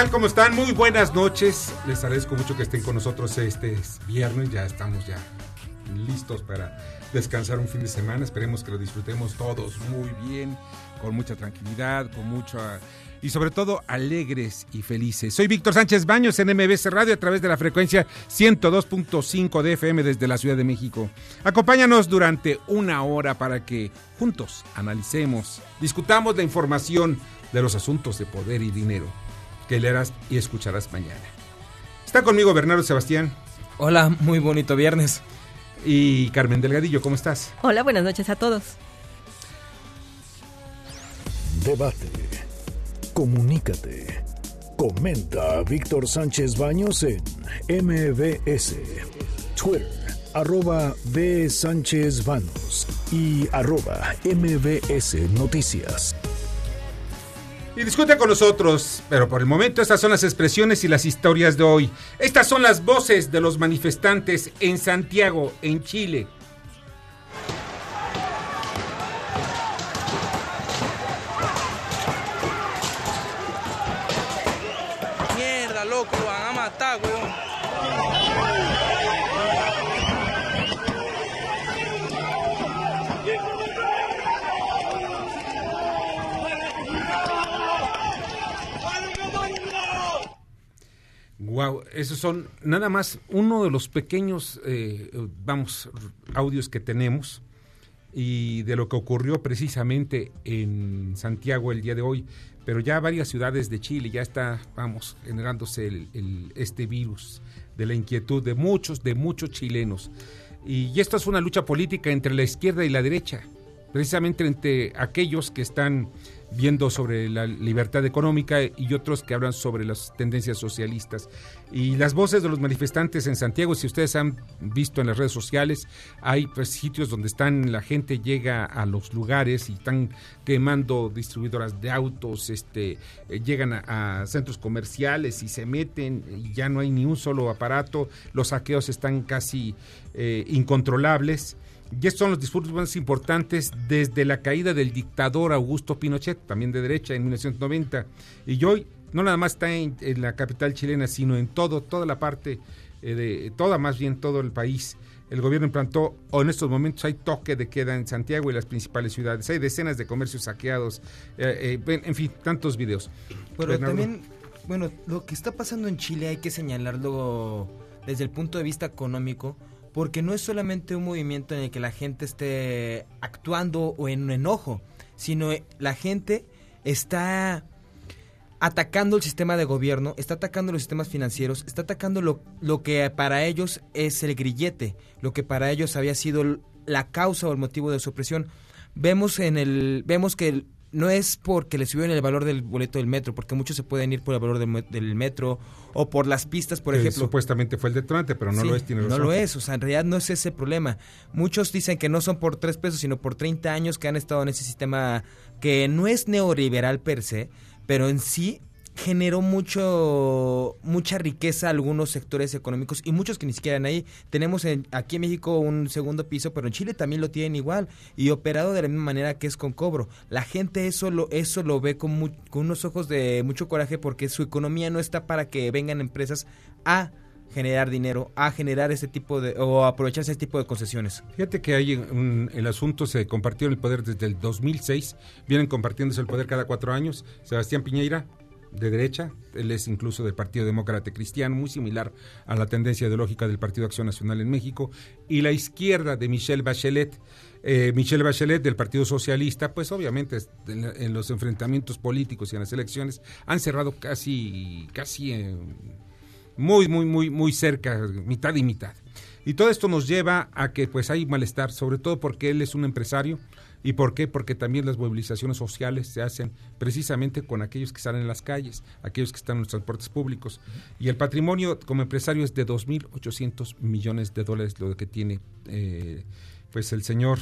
Tal? ¿Cómo están? Muy buenas noches. Les agradezco mucho que estén con nosotros este viernes. Ya estamos ya listos para descansar un fin de semana. Esperemos que lo disfrutemos todos muy bien, con mucha tranquilidad, con mucha... Y sobre todo alegres y felices. Soy Víctor Sánchez Baños en MBC Radio a través de la frecuencia 102.5 de FM desde la Ciudad de México. Acompáñanos durante una hora para que juntos analicemos, discutamos la información de los asuntos de poder y dinero que leerás y escucharás mañana. Está conmigo Bernardo Sebastián. Hola, muy bonito viernes. Y Carmen Delgadillo, ¿cómo estás? Hola, buenas noches a todos. Debate. Comunícate. Comenta a Víctor Sánchez Baños en MBS. Twitter, arroba B. Sánchez Baños y arroba MBS Noticias. Y discute con nosotros, pero por el momento estas son las expresiones y las historias de hoy. Estas son las voces de los manifestantes en Santiago, en Chile. Mierda, loco, lo van a matar, weón. Wow, esos son nada más uno de los pequeños, eh, vamos, audios que tenemos y de lo que ocurrió precisamente en Santiago el día de hoy. Pero ya varias ciudades de Chile ya está, vamos, generándose el, este virus de la inquietud de muchos, de muchos chilenos. Y, y esto es una lucha política entre la izquierda y la derecha, precisamente entre aquellos que están viendo sobre la libertad económica y otros que hablan sobre las tendencias socialistas. Y las voces de los manifestantes en Santiago, si ustedes han visto en las redes sociales, hay pues, sitios donde están la gente llega a los lugares y están quemando distribuidoras de autos, este, eh, llegan a, centros comerciales y se meten y ya no hay ni un solo aparato, los saqueos están casi eh, incontrolables. Y estos son los discursos más importantes desde la caída del dictador Augusto Pinochet, también de derecha, en 1990. Y hoy no nada más está en, en la capital chilena, sino en todo, toda la parte, eh, de toda más bien todo el país. El gobierno implantó, o en estos momentos hay toque de queda en Santiago y las principales ciudades. Hay decenas de comercios saqueados, eh, eh, en fin, tantos videos. Pero Bernardo. también, bueno, lo que está pasando en Chile hay que señalarlo desde el punto de vista económico porque no es solamente un movimiento en el que la gente esté actuando o en enojo, sino la gente está atacando el sistema de gobierno, está atacando los sistemas financieros, está atacando lo, lo que para ellos es el grillete, lo que para ellos había sido la causa o el motivo de su opresión. Vemos en el vemos que el, no es porque le subieron el valor del boleto del metro, porque muchos se pueden ir por el valor del, del metro o por las pistas, por que ejemplo. Supuestamente fue el detonante, pero no sí, lo es. Tiene no lo es, o sea, en realidad no es ese problema. Muchos dicen que no son por tres pesos, sino por 30 años que han estado en ese sistema que no es neoliberal per se, pero en sí generó mucho mucha riqueza a algunos sectores económicos y muchos que ni siquiera ahí. Tenemos en, aquí en México un segundo piso, pero en Chile también lo tienen igual y operado de la misma manera que es con cobro. La gente eso lo eso lo ve con, mu con unos ojos de mucho coraje porque su economía no está para que vengan empresas a generar dinero, a generar ese tipo de, o aprovecharse ese tipo de concesiones. Fíjate que hay un, el asunto se compartió el poder desde el 2006, vienen compartiéndose el poder cada cuatro años. Sebastián Piñeira, de derecha, él es incluso del Partido Demócrata Cristiano, muy similar a la tendencia ideológica del Partido Acción Nacional en México, y la izquierda de Michelle Bachelet, eh, Michelle Bachelet del Partido Socialista, pues obviamente en, los enfrentamientos políticos y en las elecciones han cerrado casi, casi eh, muy, muy, muy, muy cerca, mitad y mitad. Y todo esto nos lleva a que pues hay malestar, sobre todo porque él es un empresario, ¿Y por qué? Porque también las movilizaciones sociales se hacen precisamente con aquellos que salen en las calles, aquellos que están en los transportes públicos. Y el patrimonio como empresario es de 2.800 millones de dólares, lo que tiene eh, pues el señor,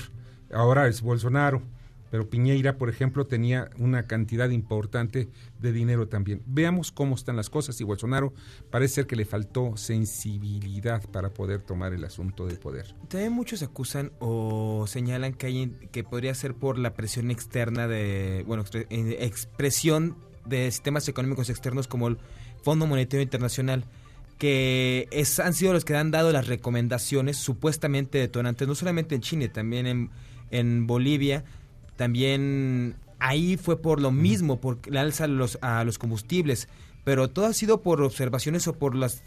ahora es Bolsonaro pero Piñeira, por ejemplo, tenía una cantidad importante de dinero también. Veamos cómo están las cosas y Bolsonaro parece ser que le faltó sensibilidad para poder tomar el asunto del poder. También muchos acusan o señalan que, hay, que podría ser por la presión externa de, bueno, eh, expresión de sistemas económicos externos como el Fondo Monetario Internacional que es, han sido los que han dado las recomendaciones supuestamente detonantes, no solamente en Chile, también en, en Bolivia, también ahí fue por lo mismo, por la alza los, a los combustibles pero todo ha sido por observaciones o por las,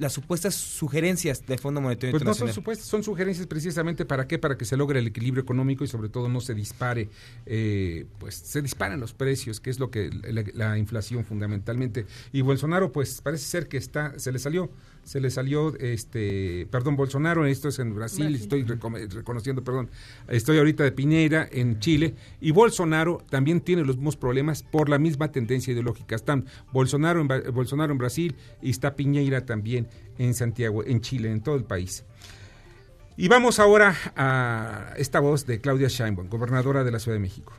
las supuestas sugerencias del Fondo Monetario pues Internacional. No son supuestas, son sugerencias precisamente para qué, para que se logre el equilibrio económico y sobre todo no se dispare, eh, pues se disparan los precios, que es lo que la, la, inflación fundamentalmente. Y Bolsonaro, pues parece ser que está, se le salió se le salió, este, perdón, Bolsonaro, esto es en Brasil, estoy reconociendo, perdón, estoy ahorita de Piñera en Chile, y Bolsonaro también tiene los mismos problemas por la misma tendencia ideológica. Están Bolsonaro en, Bolsonaro en Brasil y está Piñeira también en Santiago, en Chile, en todo el país. Y vamos ahora a esta voz de Claudia Sheinbaum, gobernadora de la Ciudad de México.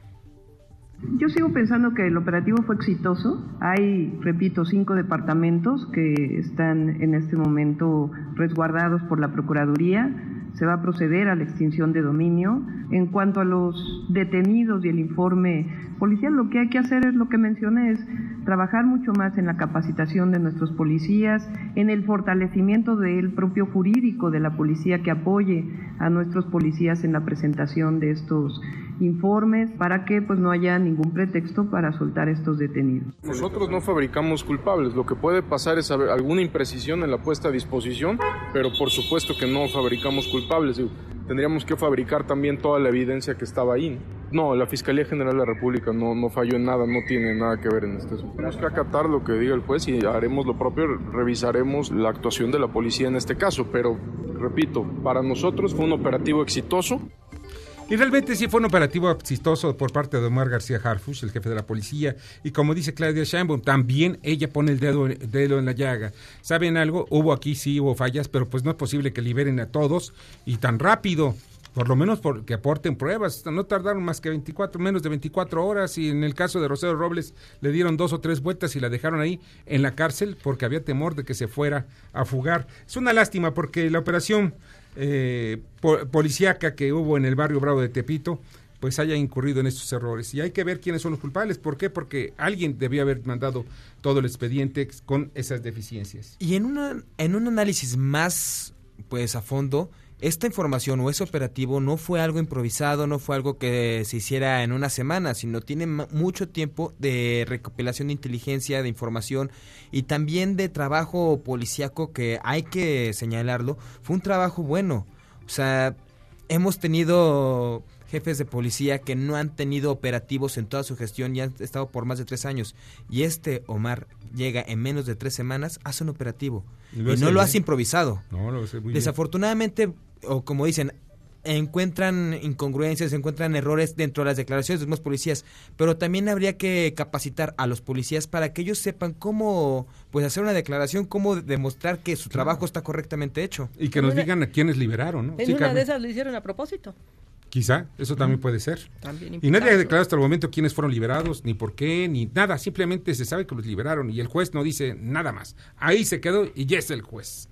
Yo sigo pensando que el operativo fue exitoso. Hay, repito, cinco departamentos que están en este momento resguardados por la Procuraduría. Se va a proceder a la extinción de dominio. En cuanto a los detenidos y el informe policial, lo que hay que hacer es lo que mencioné, es trabajar mucho más en la capacitación de nuestros policías, en el fortalecimiento del propio jurídico de la policía que apoye a nuestros policías en la presentación de estos informes para que pues no haya ningún pretexto para soltar estos detenidos. Nosotros no fabricamos culpables, lo que puede pasar es alguna imprecisión en la puesta a disposición, pero por supuesto que no fabricamos culpables. Tendríamos que fabricar también toda la evidencia que estaba ahí. No, la Fiscalía General de la República no, no falló en nada, no tiene nada que ver en este asunto. Tenemos que acatar lo que diga el juez y haremos lo propio, revisaremos la actuación de la policía en este caso, pero repito, para nosotros fue un operativo exitoso. Y realmente sí fue un operativo exitoso por parte de Omar García Harfush, el jefe de la policía, y como dice Claudia Sheinbaum, también ella pone el dedo, en la llaga. ¿Saben algo? Hubo aquí, sí hubo fallas, pero pues no es posible que liberen a todos y tan rápido por lo menos que aporten pruebas. No tardaron más que 24, menos de 24 horas y en el caso de Rosero Robles le dieron dos o tres vueltas y la dejaron ahí en la cárcel porque había temor de que se fuera a fugar. Es una lástima porque la operación eh, policíaca que hubo en el barrio Bravo de Tepito, pues haya incurrido en estos errores. Y hay que ver quiénes son los culpables. ¿Por qué? Porque alguien debió haber mandado todo el expediente con esas deficiencias. Y en, una, en un análisis más pues a fondo, esta información o ese operativo no fue algo improvisado, no fue algo que se hiciera en una semana, sino tiene mucho tiempo de recopilación de inteligencia, de información y también de trabajo policíaco que hay que señalarlo. Fue un trabajo bueno. O sea, hemos tenido jefes de policía que no han tenido operativos en toda su gestión y han estado por más de tres años. Y este Omar llega en menos de tres semanas, hace un operativo. Y, no lo hace improvisado. No, lo hace muy Desafortunadamente, o como dicen, encuentran incongruencias, encuentran errores dentro de las declaraciones de los policías, pero también habría que capacitar a los policías para que ellos sepan cómo pues hacer una declaración, cómo demostrar que su trabajo está correctamente hecho. Y que nos digan a quiénes liberaron, ¿no? En una de esas lo hicieron a propósito. Quizá, eso también puede ser. y nadie ha declarado hasta el momento quiénes fueron liberados, ni por qué, ni nada. Simplemente se sabe que los liberaron y el juez no dice nada más. Ahí se quedó y ya es el juez.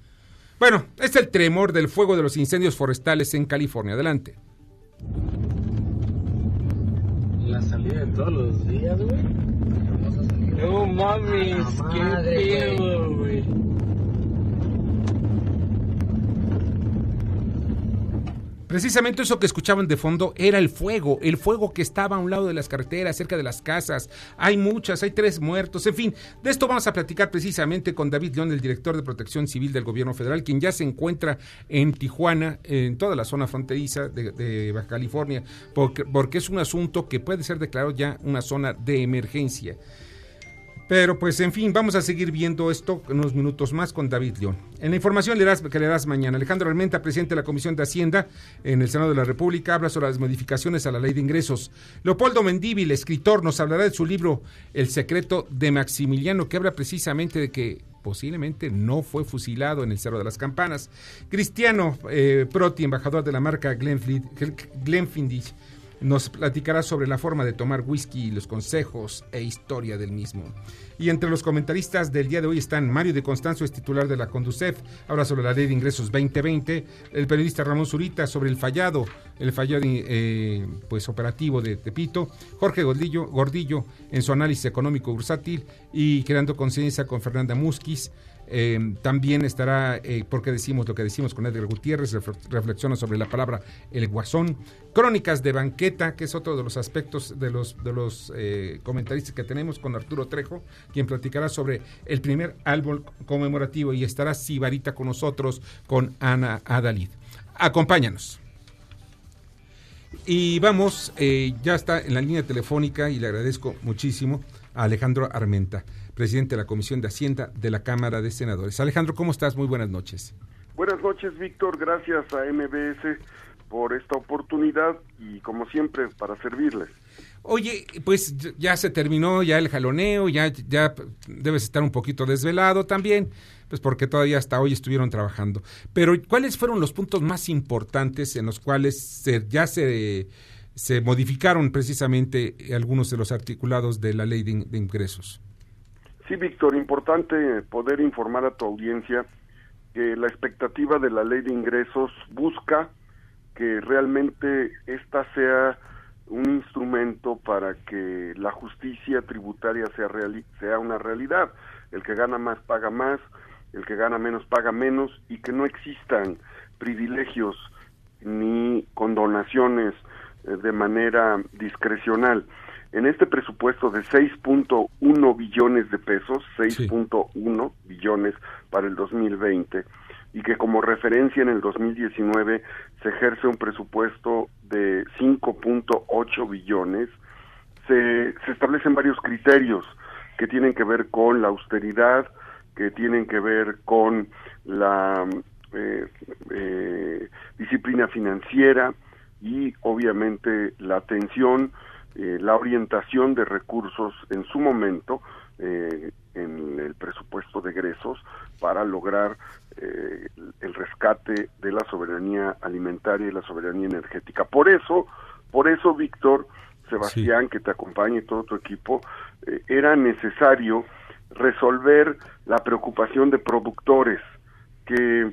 Bueno, es el tremor del fuego de los incendios forestales en California. Adelante. La salida de todos los días, güey. No mames, qué pedo, güey. Precisamente eso que escuchaban de fondo era el fuego, el fuego que estaba a un lado de las carreteras, cerca de las casas. Hay muchas, hay tres muertos, en fin. De esto vamos a platicar precisamente con David León, el director de Protección Civil del Gobierno Federal, quien ya se encuentra en Tijuana, en toda la zona fronteriza de, Baja California, porque, porque es un asunto que puede ser declarado ya una zona de emergencia. Pero pues en fin, vamos a seguir viendo esto en unos minutos más con David León. En la información que le das mañana, Alejandro Armenta, presidente de la Comisión de Hacienda en el Senado de la República, habla sobre las modificaciones a la ley de ingresos. Leopoldo Mendívil, escritor, nos hablará de su libro El secreto de Maximiliano, que habla precisamente de que posiblemente no fue fusilado en el Cerro de las Campanas. Cristiano eh, Proti, embajador de la marca Glenfiddich, nos platicará sobre la forma de tomar whisky, los consejos e historia del mismo. Y entre los comentaristas del día de hoy están Mario de Constanzo, es titular de la Conducef, habla sobre la ley de ingresos 2020, el periodista Ramón Zurita sobre el fallado, el fallado eh, pues operativo de Tepito, Jorge Gordillo, Gordillo en su análisis económico bursátil y creando conciencia con Fernanda Musquiz Em, también estará, eh, porque decimos lo que decimos con Edgar Gutiérrez, reflexiona sobre la palabra el guasón. Crónicas de banqueta, que es otro de los aspectos de los, de los eh, comentaristas que tenemos con Arturo Trejo, quien platicará sobre el primer álbum conmemorativo y estará Sibarita con nosotros, con Ana Adalid. Acompáñanos. Y vamos, eh, ya está en la línea telefónica y le agradezco muchísimo a Alejandro Armenta presidente de la Comisión de Hacienda de la Cámara de Senadores. Alejandro, ¿cómo estás? Muy buenas noches. Buenas noches, Víctor. Gracias a MBS por esta oportunidad y como siempre para servirles. Oye, pues ya se terminó ya el jaloneo, ya, ya debes estar un poquito desvelado también, pues porque todavía hasta hoy estuvieron trabajando. Pero ¿cuáles fueron los puntos más importantes en los cuales ya se, se modificaron precisamente algunos de los articulados de la ley de ingresos? Sí, Víctor, importante poder informar a tu audiencia que la expectativa de la ley de ingresos busca que realmente esta sea un instrumento para que la justicia tributaria sea, sea una realidad. El que gana más paga más, el que gana menos paga menos y que no existan privilegios ni condonaciones eh, de manera discrecional en este presupuesto de 6.1 billones de pesos, 6.1 billones para el 2020, y que como referencia en el 2019 se ejerce un presupuesto de 5.8 billones, se, se establecen varios criterios que tienen que ver con la austeridad, que tienen que ver con la eh, eh, disciplina financiera y obviamente la atención eh, la orientación de recursos en su momento eh, en el presupuesto de egresos para lograr eh, el rescate de la soberanía alimentaria y la soberanía energética. Por eso, por eso, Víctor, Sebastián, que te acompaña y todo tu equipo, era necesario resolver la preocupación de productores que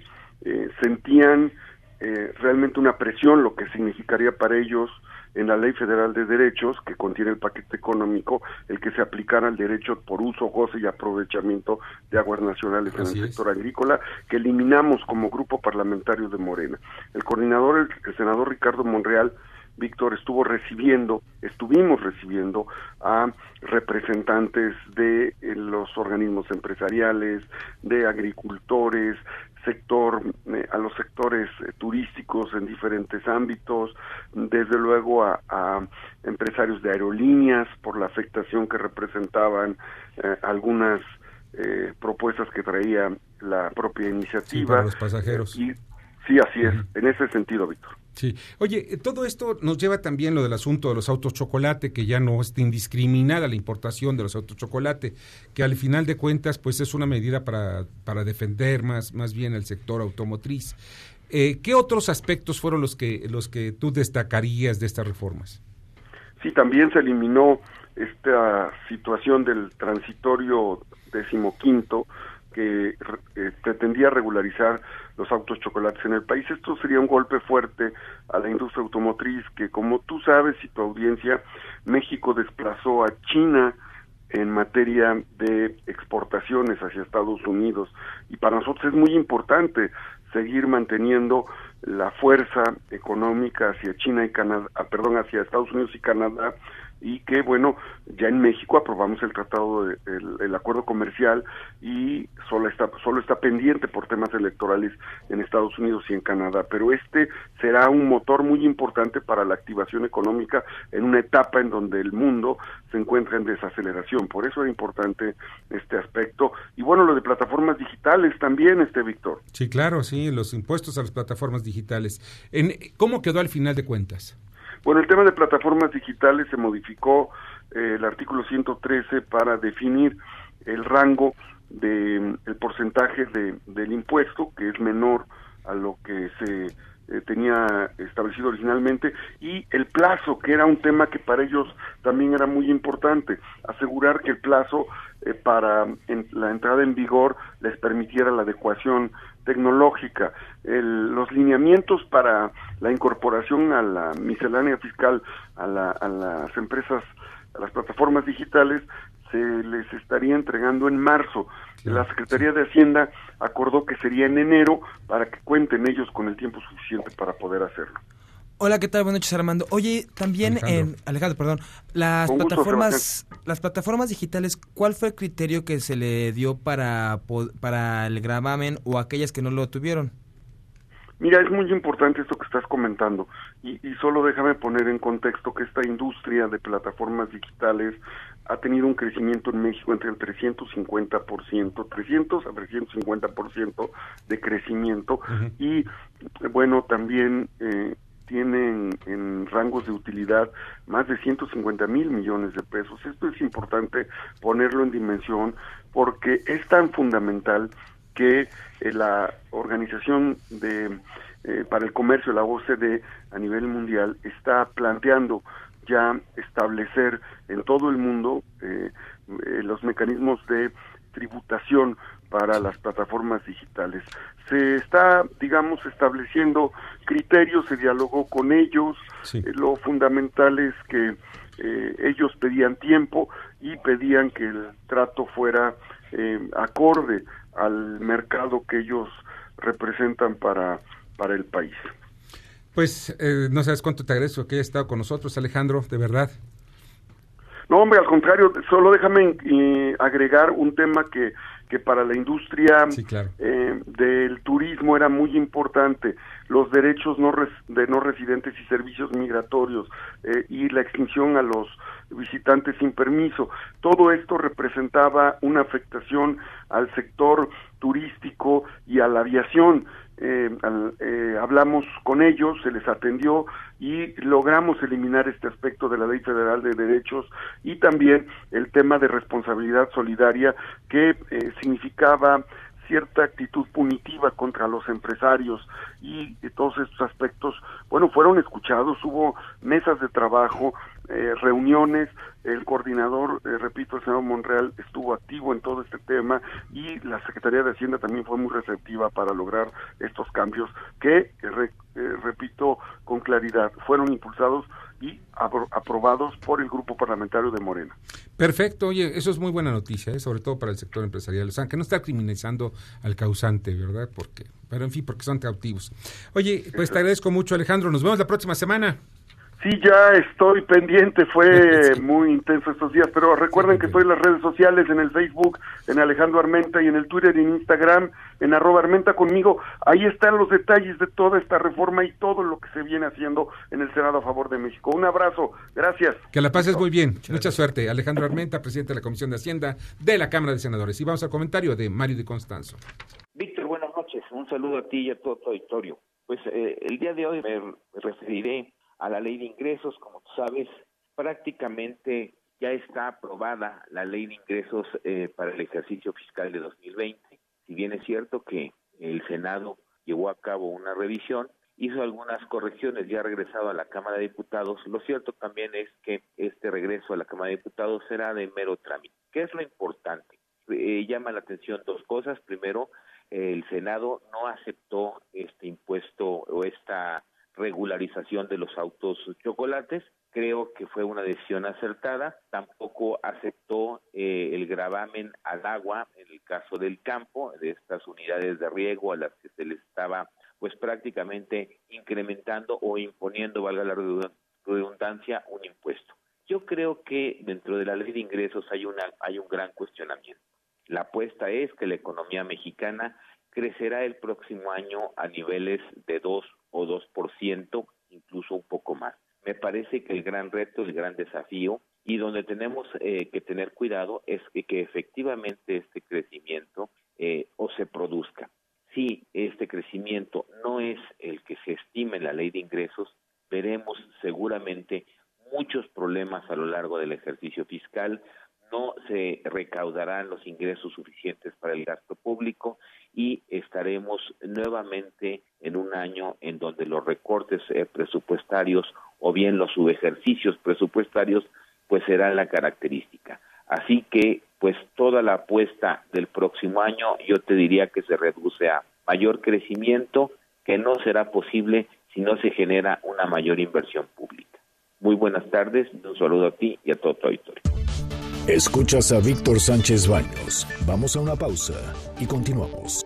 sentían realmente una presión, lo que significaría para ellos en la Ley Federal de Derechos, que contiene el paquete económico, el que se aplicara el derecho por uso, goce y aprovechamiento de aguas nacionales en el sector agrícola, que eliminamos como grupo parlamentario de Morena. El coordinador, el, senador Ricardo Monreal, Víctor estuvo recibiendo, estuvimos recibiendo a representantes de eh, los organismos empresariales, de agricultores, sector, eh, a los sectores eh, turísticos en diferentes ámbitos, desde luego a, empresarios de aerolíneas por la afectación que representaban eh, algunas propuestas que traía la propia iniciativa. los pasajeros. Y, sí, así es, en ese sentido, Víctor. Sí. Oye, eh, todo esto nos lleva también lo del asunto de los autos chocolate, que ya no es indiscriminada la importación de los autos chocolate, que al final de cuentas, pues es una medida para, para defender más, más bien el sector automotriz. Eh, ¿Qué otros aspectos fueron los que, los que tú destacarías de estas reformas? Sí, también se eliminó esta situación del transitorio decimoquinto que eh, pretendía regularizar los autos chocolates en el país. Esto sería un golpe fuerte a la industria automotriz que, como tú sabes y tu audiencia, México desplazó a China en materia de exportaciones hacia Estados Unidos y para nosotros es muy importante seguir manteniendo la fuerza económica hacia China y Canadá, ah, perdón, hacia Estados Unidos y Canadá y que bueno ya en México aprobamos el tratado de, el, acuerdo comercial y solo está solo está pendiente por temas electorales en Estados Unidos y en Canadá. Pero este será un motor muy importante para la activación económica en una etapa en donde el mundo se encuentra en desaceleración. Por eso es importante este aspecto. Y bueno lo de plataformas digitales también este Víctor. Sí claro sí los impuestos a las plataformas digitales. En cómo quedó al final de cuentas bueno, el tema de plataformas digitales se modificó eh, el artículo 113 para definir el rango de el porcentaje de, del impuesto que es menor a lo que se eh, tenía establecido originalmente y el plazo que era un tema que para ellos también era muy importante asegurar que el plazo eh, para la entrada en vigor les permitiera la adecuación tecnológica, los lineamientos para la incorporación a la miscelánea fiscal a, las empresas, a las plataformas digitales, se les estaría entregando en marzo. La Secretaría de Hacienda acordó que sería en enero para que cuenten ellos con el tiempo suficiente para poder hacerlo. Hola, ¿qué tal? Buenas noches, Armando. Oye, también en Alejandro, perdón, las plataformas las plataformas digitales, ¿cuál fue el criterio que se le dio para para el gravamen o aquellas que no lo tuvieron? Mira, es muy importante esto que estás comentando y, y solo déjame poner en contexto que esta industria de plataformas digitales ha tenido un crecimiento en México entre el 350%, 300 a 350% de crecimiento y bueno, también eh, tienen en rangos de utilidad más de 150 mil millones de pesos. Esto es importante ponerlo en dimensión porque es tan fundamental que eh, la Organización de eh, para el Comercio, la OCDE, a nivel mundial, está planteando ya establecer en todo el mundo eh, los mecanismos de tributación para las plataformas digitales. Se está, digamos, estableciendo criterios, se dialogó con ellos, eh, lo fundamental es que eh, ellos pedían tiempo y pedían que el trato fuera eh, acorde al mercado que ellos representan para, para el país. Pues no sabes cuánto te agradezco que hayas estado con nosotros, Alejandro, de verdad. No, hombre, al contrario, solo déjame agregar un tema que que para la industria eh, del turismo era muy importante, los derechos no de no residentes y servicios migratorios eh, y la extinción a los visitantes sin permiso. Todo esto representaba una afectación al sector turístico y a la aviación eh, eh, hablamos con ellos, se les atendió y logramos eliminar este aspecto de la Ley Federal de Derechos y también el tema de responsabilidad solidaria que eh, significaba cierta actitud punitiva contra los empresarios y todos estos aspectos, bueno, fueron escuchados, hubo mesas de trabajo, eh, reuniones, el coordinador, eh, repito, el señor Monreal estuvo activo en todo este tema y la Secretaría de Hacienda también fue muy receptiva para lograr estos cambios que, eh, repito con claridad, fueron impulsados y aprobados por el grupo parlamentario de Morena. Perfecto, oye, eso es muy buena noticia, sobre todo para el sector empresarial, o sea, que no está criminalizando al causante, ¿verdad? Porque, pero en fin, porque son cautivos. Oye, pues te agradezco mucho, Alejandro, nos vemos la próxima semana. Sí, ya estoy pendiente, fue muy intenso estos días, pero recuerden que estoy en las redes sociales, en el Facebook, en Alejandro Armenta y en el Twitter y en Instagram, en arroba Armenta conmigo. Ahí están los detalles de toda esta reforma y todo lo que se viene haciendo en el Senado a favor de México. Un abrazo, gracias. Que la pases muy bien, mucha suerte. Alejandro Armenta, presidente de la Comisión de Hacienda de la Cámara de Senadores. Y vamos al comentario de Mario de Constanzo. Víctor, buenas noches, un saludo a ti y a todo tu auditorio. Pues eh, el día de hoy me referiré a la ley de ingresos, como tú sabes, prácticamente ya está aprobada la ley de ingresos eh, para el ejercicio fiscal de 2020. Si bien es cierto que el Senado llevó a cabo una revisión, hizo algunas correcciones, ya ha regresado a la Cámara de Diputados. Lo cierto también es que este regreso a la Cámara de Diputados será de mero trámite. ¿Qué es lo importante? Eh, llama la atención dos cosas. Primero, el Senado no aceptó este impuesto o esta regularización de los autos chocolates. Creo que fue una decisión acertada. Tampoco aceptó eh, el gravamen al agua en el caso del campo, de estas unidades de riego a las que se les estaba pues prácticamente incrementando o imponiendo, valga la redundancia, un impuesto. Yo creo que dentro de la ley de ingresos hay, una, hay un gran cuestionamiento. La apuesta es que la economía mexicana crecerá el próximo año a niveles de 2 o 2%, incluso un poco más. Me parece que el gran reto, el gran desafío y donde tenemos eh, que tener cuidado es que, efectivamente este crecimiento eh, o se produzca. Si este crecimiento no es el que se estime en la ley de ingresos, veremos seguramente muchos problemas a lo largo del ejercicio fiscal, no se recaudarán los ingresos suficientes para el gasto público y estaremos nuevamente en un año en donde los recortes eh, presupuestarios o bien los subejercicios presupuestarios pues serán la característica. Así que pues toda la apuesta del próximo año yo te diría que se reduce a mayor crecimiento que no será posible si no se genera una mayor inversión pública. Muy buenas tardes, un saludo a ti y a todo tu auditorio. Escuchas a Víctor Sánchez Baños. Vamos a una pausa y continuamos.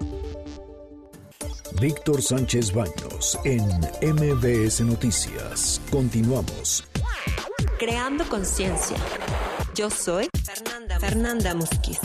Víctor Sánchez Baños en MBS Noticias. Continuamos. Creando conciencia. Yo soy Fernanda, Fernanda Musquiz.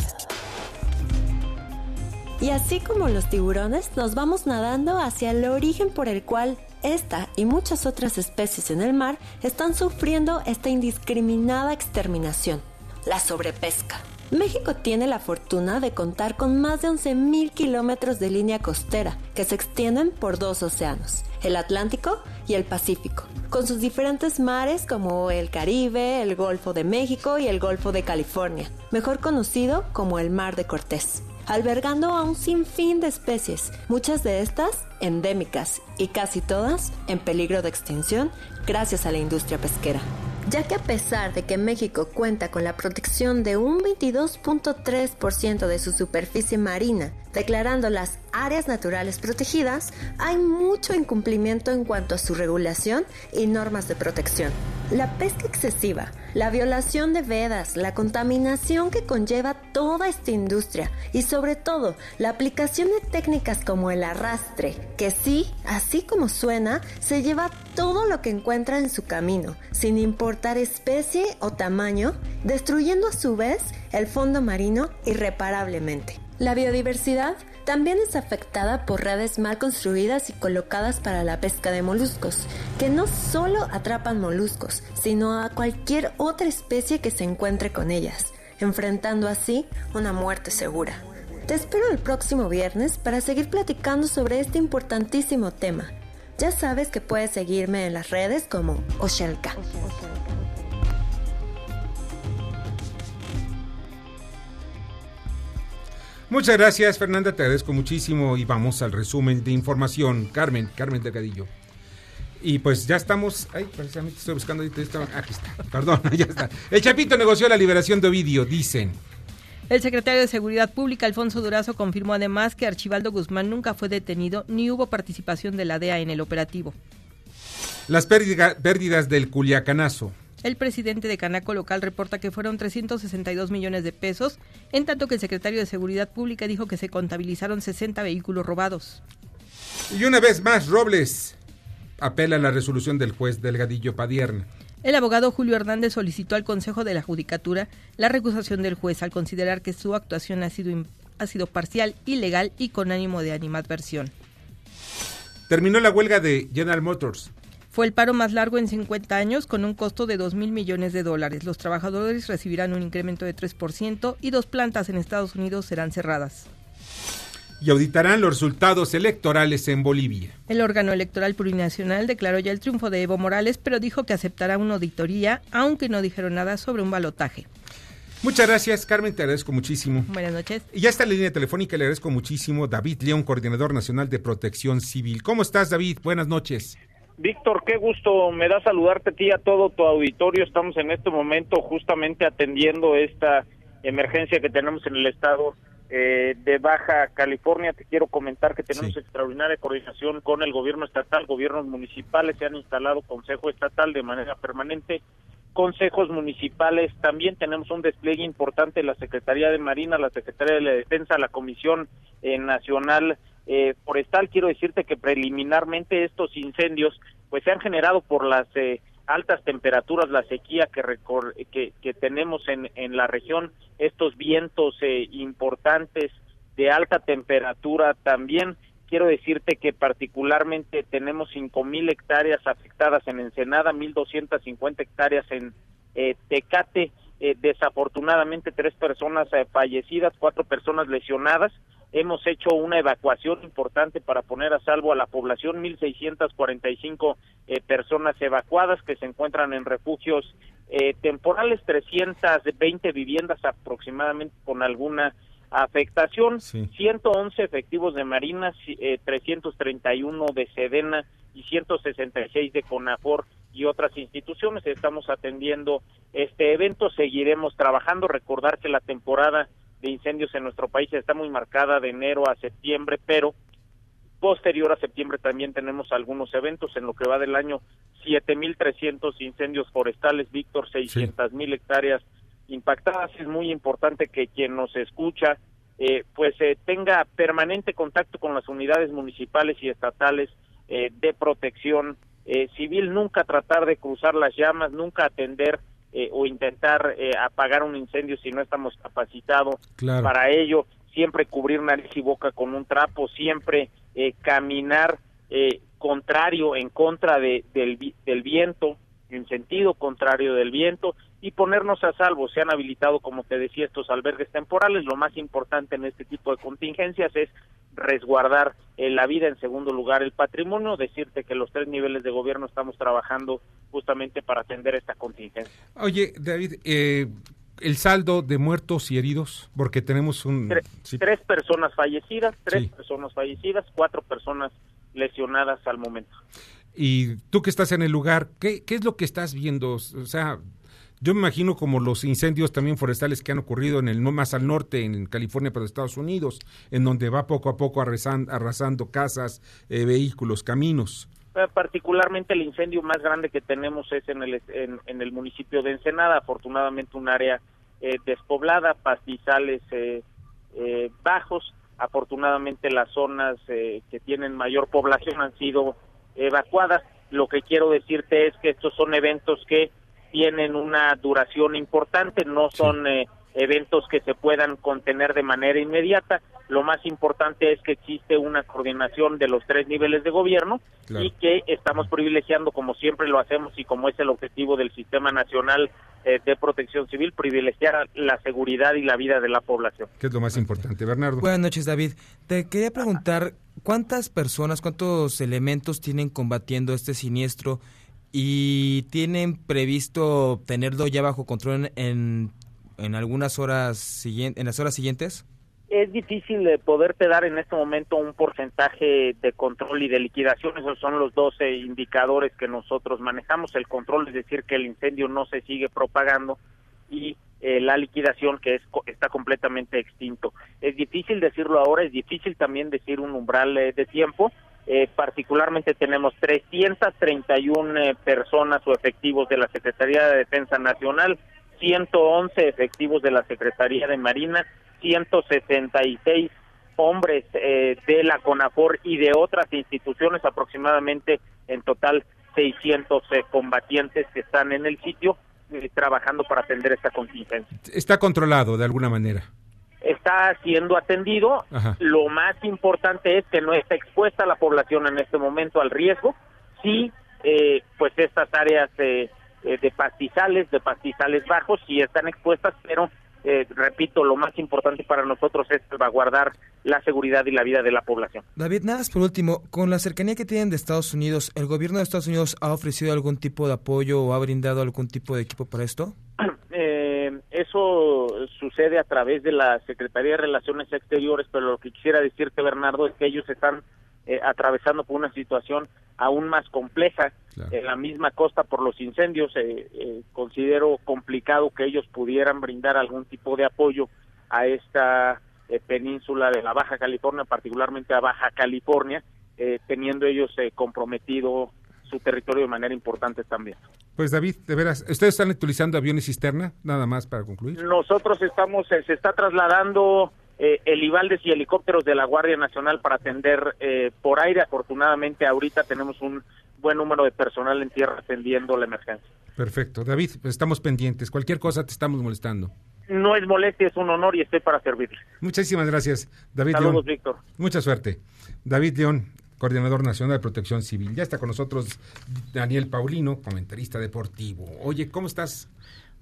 Y así como los tiburones, nos vamos nadando hacia el origen por el cual esta y muchas otras especies en el mar están sufriendo esta indiscriminada exterminación la sobrepesca. México tiene la fortuna de contar con más de 11.000 kilómetros de línea costera que se extienden por dos océanos, el Atlántico y el Pacífico, con sus diferentes mares como el Caribe, el Golfo de México y el Golfo de California, mejor conocido como el Mar de Cortés, albergando a un sinfín de especies, muchas de estas endémicas y casi todas en peligro de extinción gracias a la industria pesquera ya que a pesar de que México cuenta con la protección de un 22.3% de su superficie marina, declarando las áreas naturales protegidas, hay mucho incumplimiento en cuanto a su regulación y normas de protección. La pesca excesiva, la violación de vedas, la contaminación que conlleva toda esta industria y sobre todo la aplicación de técnicas como el arrastre, que sí, así como suena, se lleva todo lo que encuentra en su camino, sin importar especie o tamaño, destruyendo a su vez el fondo marino irreparablemente. La biodiversidad también es afectada por redes mal construidas y colocadas para la pesca de moluscos, que no solo atrapan moluscos, sino a cualquier otra especie que se encuentre con ellas, enfrentando así una muerte segura. Te espero el próximo viernes para seguir platicando sobre este importantísimo tema. Ya sabes que puedes seguirme en las redes como Oshelka. Muchas gracias, Fernanda, te agradezco muchísimo y vamos al resumen de información. Carmen, Carmen Delgadillo. Y pues ya estamos. Ay, precisamente estoy buscando. Aquí está, perdón, ya está. El Chapito negoció la liberación de Ovidio, dicen. El secretario de Seguridad Pública, Alfonso Durazo, confirmó además que Archibaldo Guzmán nunca fue detenido ni hubo participación de la DEA en el operativo. Las pérdidas del Culiacanazo. El presidente de Canaco local reporta que fueron 362 millones de pesos, en tanto que el secretario de Seguridad Pública dijo que se contabilizaron 60 vehículos robados. Y una vez más, Robles apela a la resolución del juez Delgadillo Padierna. El abogado Julio Hernández solicitó al Consejo de la Judicatura la recusación del juez al considerar que su actuación ha sido, ha sido parcial, ilegal y con ánimo de animadversión. Terminó la huelga de General Motors. Fue el paro más largo en 50 años con un costo de 2 mil millones de dólares. Los trabajadores recibirán un incremento de 3% y dos plantas en Estados Unidos serán cerradas. Y auditarán los resultados electorales en Bolivia. El órgano electoral plurinacional declaró ya el triunfo de Evo Morales, pero dijo que aceptará una auditoría, aunque no dijeron nada sobre un balotaje. Muchas gracias, Carmen, te agradezco muchísimo. Buenas noches. Y ya está en la línea telefónica, le agradezco muchísimo David León, coordinador nacional de protección civil. ¿Cómo estás, David? Buenas noches. Víctor, qué gusto me da saludarte a ti y a todo tu auditorio. Estamos en este momento justamente atendiendo esta emergencia que tenemos en el estado eh, de Baja California. Te quiero comentar que tenemos extraordinaria coordinación con el gobierno estatal, gobiernos municipales, se han instalado consejo estatal de manera permanente, consejos municipales, también tenemos un despliegue importante de la Secretaría de Marina, la Secretaría de la Defensa, la Comisión eh, Nacional eh, forestal, quiero decirte que preliminarmente estos incendios pues se han generado por las eh, altas temperaturas, la sequía que, que, que, tenemos en, en la región, estos vientos eh, importantes de alta temperatura también. Quiero decirte que particularmente tenemos 5.000 hectáreas afectadas en Ensenada, 1.250 hectáreas en eh, Tecate, eh, desafortunadamente tres personas eh, fallecidas, cuatro personas lesionadas. Hemos hecho una evacuación importante para poner a salvo a la población, 1.645 eh, personas evacuadas que se encuentran en refugios eh, temporales, 320 viviendas aproximadamente con alguna afectación, 111 efectivos de Marina, eh, 331 de Sedena y 166 de CONAFOR y otras instituciones. Estamos atendiendo este evento, seguiremos trabajando. Recordar que la temporada de incendios en nuestro país. Está muy marcada de enero a septiembre, pero posterior a septiembre también tenemos algunos eventos. En lo que va del año 7.300 incendios forestales, Víctor, 600.000 mil hectáreas impactadas. Es muy importante que quien nos escucha eh, pues eh, tenga permanente contacto con las unidades municipales y estatales eh, de protección eh, civil, nunca tratar de cruzar las llamas, nunca atender eh, o intentar eh, apagar un incendio si no estamos capacitados para ello, siempre cubrir nariz y boca con un trapo, siempre caminar contrario, en contra de, del, del viento, en sentido contrario del viento y ponernos a salvo. Se han habilitado, como te decía, estos albergues temporales. Lo más importante en este tipo de contingencias es resguardar eh, la vida, en segundo lugar el patrimonio, decirte que los tres niveles de gobierno estamos trabajando justamente para atender esta contingencia. Oye, David, eh, el saldo de muertos y heridos, porque tenemos un... Tres, personas fallecidas, tres personas fallecidas, cuatro personas lesionadas al momento. Y tú que estás en el lugar, ¿qué, qué es lo que estás viendo? O sea, yo me imagino como los incendios también forestales que han ocurrido en el más al norte, en California, pero Estados Unidos, en donde va poco a poco arrasando, arrasando casas, eh, vehículos, caminos. Eh, particularmente el incendio más grande que tenemos es en el, en, el municipio de Ensenada, afortunadamente un área eh, despoblada, pastizales bajos, afortunadamente las zonas que tienen mayor población han sido evacuadas. Lo que quiero decirte es que estos son eventos que tienen una duración importante, no son eh, eventos que se puedan contener de manera inmediata. Lo más importante es que existe una coordinación de los tres niveles de gobierno y que estamos privilegiando, como siempre lo hacemos y como es el objetivo del Sistema Nacional eh, de Protección Civil, privilegiar la seguridad y la vida de la población. ¿Qué es lo más importante, Bernardo? Buenas noches, David. Te quería preguntar, ¿cuántas personas, cuántos elementos tienen combatiendo este siniestro? Y tienen previsto tenerlo ya bajo control en, en algunas horas en las horas siguientes? Es difícil de poderte dar en este momento un porcentaje de control y de liquidación. Esos son los 12 indicadores que nosotros manejamos. El control es decir que el incendio no se sigue propagando y eh, la liquidación que es, está completamente extinto. Es difícil decirlo ahora, es difícil también decir un umbral eh, de tiempo, eh, particularmente tenemos 331 eh, personas o efectivos de la Secretaría de Defensa Nacional, 111 efectivos de la Secretaría de Marina, 166 hombres eh, de la CONAFOR y de otras instituciones, aproximadamente en total 600 combatientes que están en el sitio trabajando para atender esta contingencia. Está controlado de alguna manera está siendo atendido. Lo más importante es que no está expuesta la población en este momento al riesgo. Sí, eh, pues estas áreas eh, de pastizales, de pastizales bajos, sí están expuestas, pero eh, repito, lo más importante para nosotros es salvaguardar la seguridad y la vida de la población. David, nada más por último, con la cercanía que tienen de Estados Unidos, ¿el gobierno de Estados Unidos ha ofrecido algún tipo de apoyo o ha brindado algún tipo de equipo para esto? Eso sucede a través de la Secretaría de Relaciones Exteriores, pero lo que quisiera decirte, Bernardo, es que ellos están eh, atravesando por una situación aún más compleja en la misma costa por los incendios. Eh, eh, considero complicado que ellos pudieran brindar algún tipo de apoyo a esta península de la Baja California, particularmente a Baja California, teniendo ellos comprometido su territorio de manera importante también. Pues David, de veras, ¿ustedes están utilizando aviones cisterna? Nada más para concluir. Nosotros estamos, se está trasladando eh, helibaldes y helicópteros de la Guardia Nacional para atender eh, por aire. Afortunadamente ahorita tenemos un buen número de personal en tierra atendiendo la emergencia. Perfecto. David, estamos pendientes. Cualquier cosa te estamos molestando. No es molestia, es un honor y estoy para servirle. Muchísimas gracias, David Saludos, León. Víctor. Mucha suerte. David León, coordinador nacional de protección civil. Ya está con nosotros Daniel Paulino, comentarista deportivo. Oye, ¿cómo estás?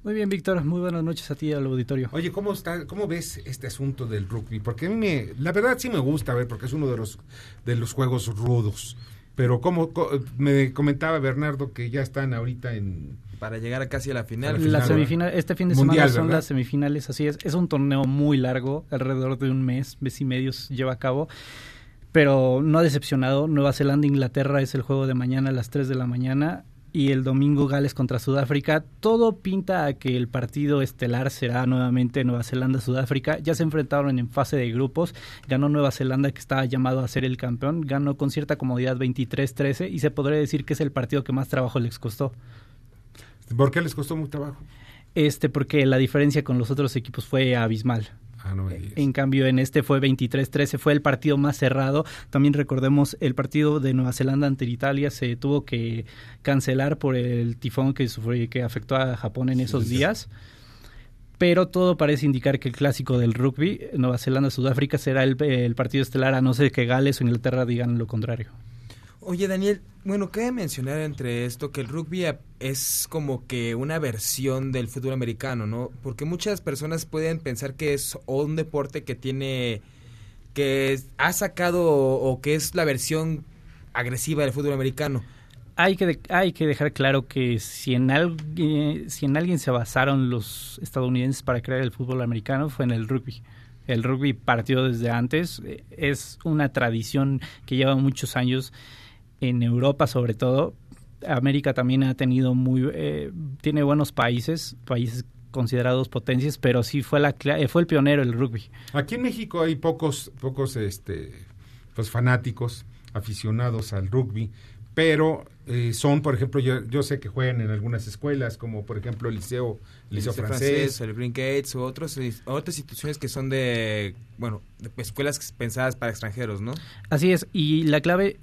Muy bien, Víctor. Muy buenas noches a ti y al auditorio. Oye, ¿cómo está, cómo ves este asunto del rugby? Porque a mí me, la verdad sí me gusta ver, porque es uno de los de los juegos rudos. Pero como me comentaba Bernardo que ya están ahorita en para llegar a casi a la final. La, semifinal, este fin de Mundial, semana son ¿verdad? las semifinales, así es. Es un torneo muy largo, alrededor de un mes, mes y medio se lleva a cabo. Pero no ha decepcionado. Nueva Zelanda, Inglaterra es el juego de mañana a las 3 de la mañana. Y el domingo Gales contra Sudáfrica. Todo pinta a que el partido estelar será nuevamente Nueva Zelanda-Sudáfrica. Ya se enfrentaron en fase de grupos. Ganó Nueva Zelanda, que estaba llamado a ser el campeón. Ganó con cierta comodidad 23-13. Y se podría decir que es el partido que más trabajo les costó. ¿Por qué les costó mucho trabajo? Este, porque la diferencia con los otros equipos fue abismal. Ah, no en cambio, en este fue 23-13, fue el partido más cerrado. También recordemos el partido de Nueva Zelanda ante Italia se tuvo que cancelar por el tifón que sufrió, que afectó a Japón en esos días. Pero todo parece indicar que el clásico del rugby, Nueva Zelanda-Sudáfrica, será el, el partido estelar, a no ser que Gales o Inglaterra digan lo contrario. Oye, Daniel, bueno, cabe mencionar entre esto que el rugby es como que una versión del fútbol americano, ¿no? Porque muchas personas pueden pensar que es un deporte que tiene, que ha sacado o que es la versión agresiva del fútbol americano. Hay que, hay que dejar claro que si en, alguien, si en alguien se basaron los estadounidenses para crear el fútbol americano fue en el rugby. El rugby partió desde antes, es una tradición que lleva muchos años en Europa sobre todo. América también ha tenido muy, eh, tiene buenos países, países considerados potencias, pero sí fue la fue el pionero el rugby. Aquí en México hay pocos, pocos, este, pues fanáticos aficionados al rugby, pero eh, son, por ejemplo, yo, yo, sé que juegan en algunas escuelas, como por ejemplo el liceo, el liceo, liceo francés, francés, el Green Gates o otros, otras instituciones que son de, bueno, de escuelas pensadas para extranjeros, ¿no? Así es, y la clave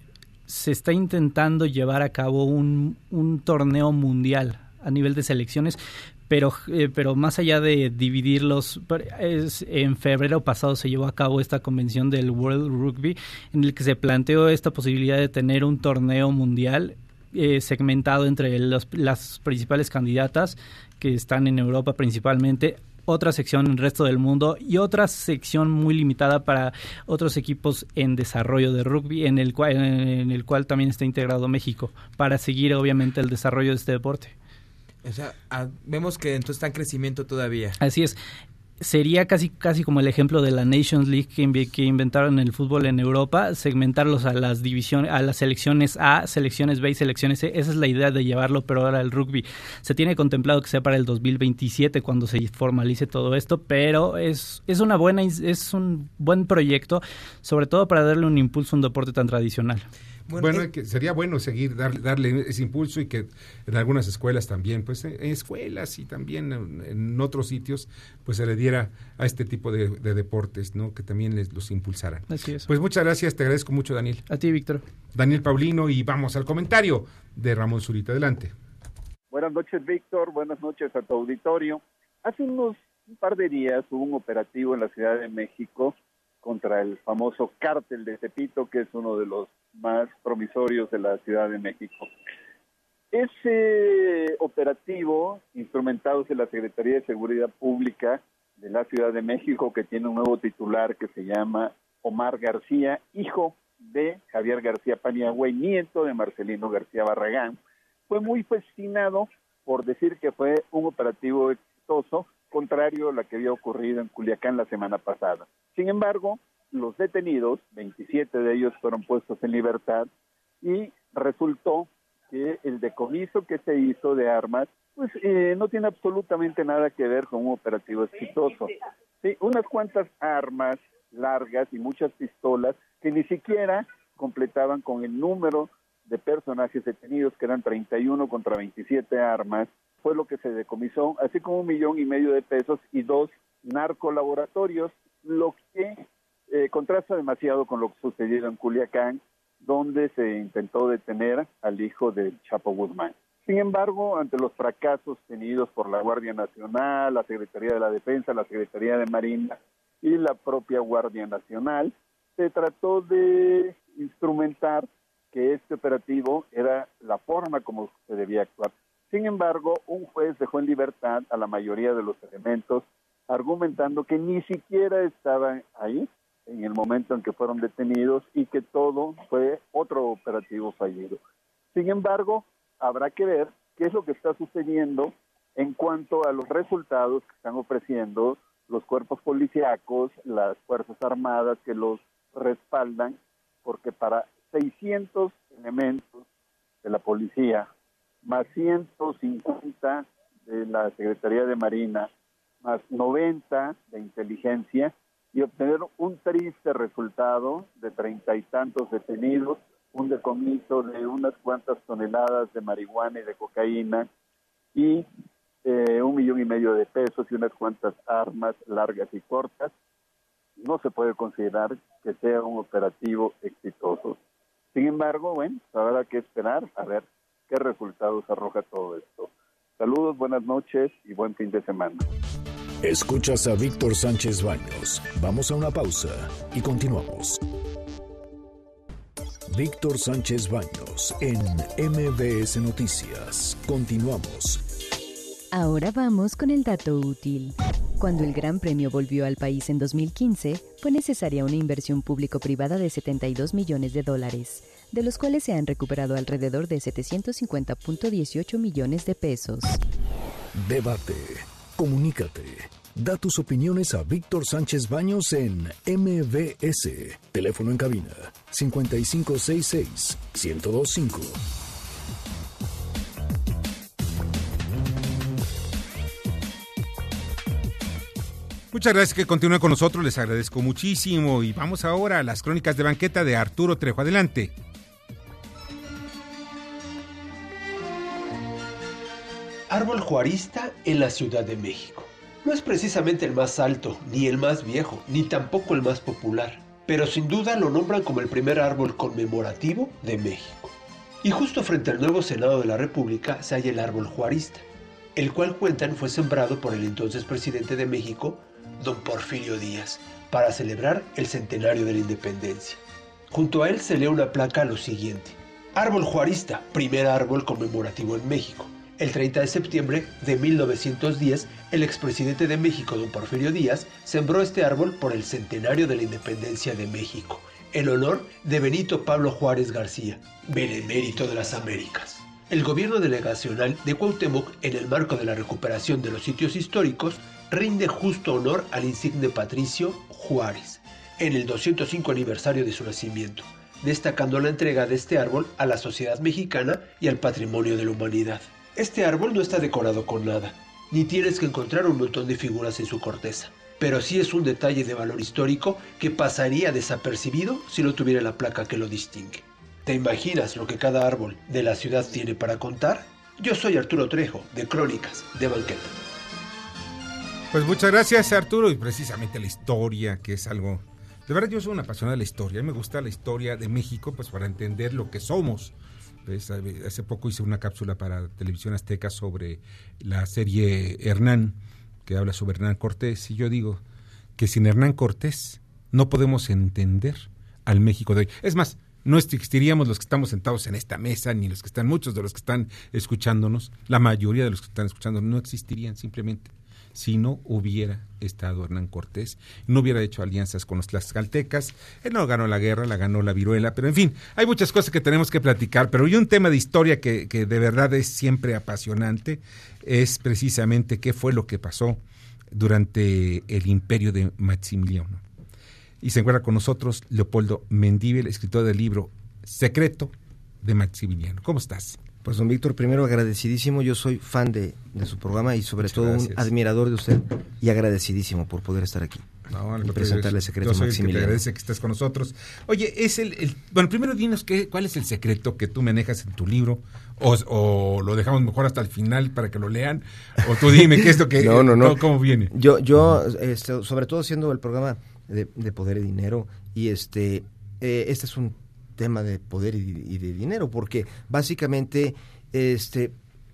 se está intentando llevar a cabo un, un torneo mundial a nivel de selecciones, pero, eh, pero más allá de dividirlos, en febrero pasado se llevó a cabo esta convención del World Rugby en el que se planteó esta posibilidad de tener un torneo mundial eh, segmentado entre las principales candidatas que están en Europa principalmente otra sección en el resto del mundo y otra sección muy limitada para otros equipos en desarrollo de rugby en el cual, en el cual también está integrado México para seguir obviamente el desarrollo de este deporte. O sea, a, vemos que entonces está en crecimiento todavía. Así es sería casi casi como el ejemplo de la Nations League que, inventaron el fútbol en Europa, segmentarlos a las divisiones, a las selecciones A, selecciones B y selecciones C. Esa es la idea de llevarlo, pero ahora el rugby se tiene contemplado que sea para el 2027 cuando se formalice todo esto, pero es es una buena es un buen proyecto, sobre todo para darle un impulso a un deporte tan tradicional. Bueno, bueno eh, que sería bueno seguir darle, darle ese impulso y que en algunas escuelas también, pues en escuelas y también en, en otros sitios, pues se le diera a este tipo de, de, deportes, ¿no? Que también les los impulsaran. Así es. Pues muchas gracias, te agradezco mucho, Daniel. A ti, Víctor. Daniel Paulino y vamos al comentario de Ramón Zurita. Adelante. Buenas noches, Víctor. Buenas noches a tu auditorio. Hace unos un par de días hubo un operativo en la Ciudad de México contra el famoso cártel de Tepito, que es uno de los más promisorios de la Ciudad de México. Ese operativo, instrumentados de la Secretaría de Seguridad Pública de la Ciudad de México, que tiene un nuevo titular que se llama Omar García, hijo de Javier García Paniagüey, nieto de Marcelino García Barragán, fue muy fascinado por decir que fue un operativo exitoso, contrario a lo que había ocurrido en Culiacán la semana pasada. Sin embargo, los detenidos, 27 de ellos fueron puestos en libertad y resultó que el decomiso que se hizo de armas pues eh, no tiene absolutamente nada que ver con un operativo exitoso. Sí, unas cuantas armas largas y muchas pistolas que ni siquiera completaban con el número de personajes detenidos, que eran 31 contra 27 armas, fue lo que se decomisó, así como un millón y medio de pesos y dos narcolaboratorios, lo que eh, contrasta demasiado con lo que sucedió en Culiacán, donde se intentó detener al hijo de Chapo Guzmán. Sin embargo, ante los fracasos tenidos por la Guardia Nacional, la Secretaría de la Defensa, la Secretaría de Marina y la propia Guardia Nacional, se trató de instrumentar que este operativo era la forma como se debía actuar. Sin embargo, un juez dejó en libertad a la mayoría de los elementos, argumentando que ni siquiera estaban ahí en el momento en que fueron detenidos y que todo fue otro operativo fallido. Sin embargo, habrá que ver qué es lo que está sucediendo en cuanto a los resultados que están ofreciendo los cuerpos policíacos, las Fuerzas Armadas que los respaldan, porque para 600 elementos de la policía, más 150 de la Secretaría de Marina, más 90 de inteligencia, y obtener un triste resultado de treinta y tantos detenidos, un decomiso de unas cuantas toneladas de marihuana y de cocaína y eh, un millón y medio de pesos y unas cuantas armas largas y cortas, no se puede considerar que sea un operativo exitoso. Sin embargo, bueno, habrá que esperar a ver qué resultados arroja todo esto. Saludos, buenas noches y buen fin de semana. Escuchas a Víctor Sánchez Baños. Vamos a una pausa y continuamos. Víctor Sánchez Baños en MBS Noticias. Continuamos. Ahora vamos con el dato útil. Cuando el Gran Premio volvió al país en 2015, fue necesaria una inversión público-privada de 72 millones de dólares, de los cuales se han recuperado alrededor de 750.18 millones de pesos. Debate. Comunícate. Da tus opiniones a Víctor Sánchez Baños en MBS. Teléfono en cabina 5566 1025. Muchas gracias que continúen con nosotros, les agradezco muchísimo y vamos ahora a las crónicas de banqueta de Arturo Trejo. Adelante. Árbol juarista en la Ciudad de México. No es precisamente el más alto, ni el más viejo, ni tampoco el más popular, pero sin duda lo nombran como el primer árbol conmemorativo de México. Y justo frente al nuevo Senado de la República se halla el árbol juarista, el cual cuentan fue sembrado por el entonces presidente de México, don Porfirio Díaz, para celebrar el centenario de la independencia. Junto a él se lee una placa a lo siguiente. Árbol juarista, primer árbol conmemorativo en México, el 30 de septiembre de 1910, el expresidente de México, don Porfirio Díaz, sembró este árbol por el centenario de la independencia de México, en honor de Benito Pablo Juárez García, benemérito de las Américas. El gobierno delegacional de Cuauhtémoc, en el marco de la recuperación de los sitios históricos, rinde justo honor al insigne patricio Juárez, en el 205 aniversario de su nacimiento, destacando la entrega de este árbol a la sociedad mexicana y al patrimonio de la humanidad. Este árbol no está decorado con nada, ni tienes que encontrar un montón de figuras en su corteza, pero sí es un detalle de valor histórico que pasaría desapercibido si no tuviera la placa que lo distingue. ¿Te imaginas lo que cada árbol de la ciudad tiene para contar? Yo soy Arturo Trejo, de Crónicas de Banqueta. Pues muchas gracias Arturo y precisamente la historia, que es algo... De verdad yo soy una apasionada de la historia, me gusta la historia de México pues para entender lo que somos, hace poco hice una cápsula para Televisión Azteca sobre la serie Hernán, que habla sobre Hernán Cortés, y yo digo que sin Hernán Cortés no podemos entender al México de hoy. Es más, no existiríamos los que estamos sentados en esta mesa, ni los que están, muchos de los que están escuchándonos, la mayoría de los que están escuchando no existirían simplemente si no hubiera estado Hernán Cortés, no hubiera hecho alianzas con los tlaxcaltecas, él no ganó la guerra, la ganó la viruela, pero en fin, hay muchas cosas que tenemos que platicar, pero hay un tema de historia que, que de verdad es siempre apasionante, es precisamente qué fue lo que pasó durante el imperio de Maximiliano. Y se encuentra con nosotros Leopoldo Mendíbel, escritor del libro Secreto de Maximiliano. ¿Cómo estás? Pues don Víctor, primero agradecidísimo, yo soy fan de, de su programa y sobre todo un admirador de usted y agradecidísimo por poder estar aquí. No, y presentarle el secreto yo soy Maximiliano. El que agradece que estés con nosotros. Oye, es el, el bueno, primero dinos qué, cuál es el secreto que tú manejas en tu libro o, o, lo dejamos mejor hasta el final para que lo lean o tú dime qué es lo que no, no, no. cómo viene. Yo yo este, sobre todo siendo el programa de, de Poder y Dinero y este eh, este es un tema de poder y, de dinero, porque básicamente este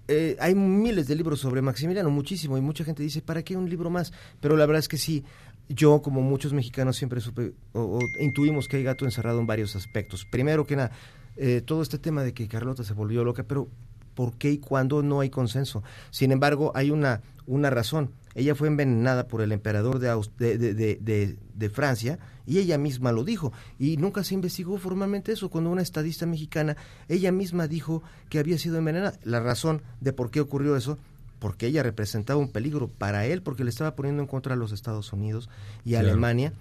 eh, hay miles de libros sobre Maximiliano, muchísimo, y mucha gente dice, ¿para qué un libro más? Pero la verdad es que sí, yo como muchos mexicanos siempre supe o, intuimos que hay gato encerrado en varios aspectos. Primero que nada, eh, todo este tema de que Carlota se volvió loca, pero ¿por qué y cuándo no hay consenso? Sin embargo, hay una, una razón. Ella fue envenenada por el emperador de, de, de, Francia y ella misma lo dijo. Y nunca se investigó formalmente eso. Cuando una estadista mexicana, ella misma dijo que había sido envenenada. La razón de por qué ocurrió eso porque ella representaba un peligro para él, porque le estaba poniendo en contra a los Estados Unidos y a Alemania,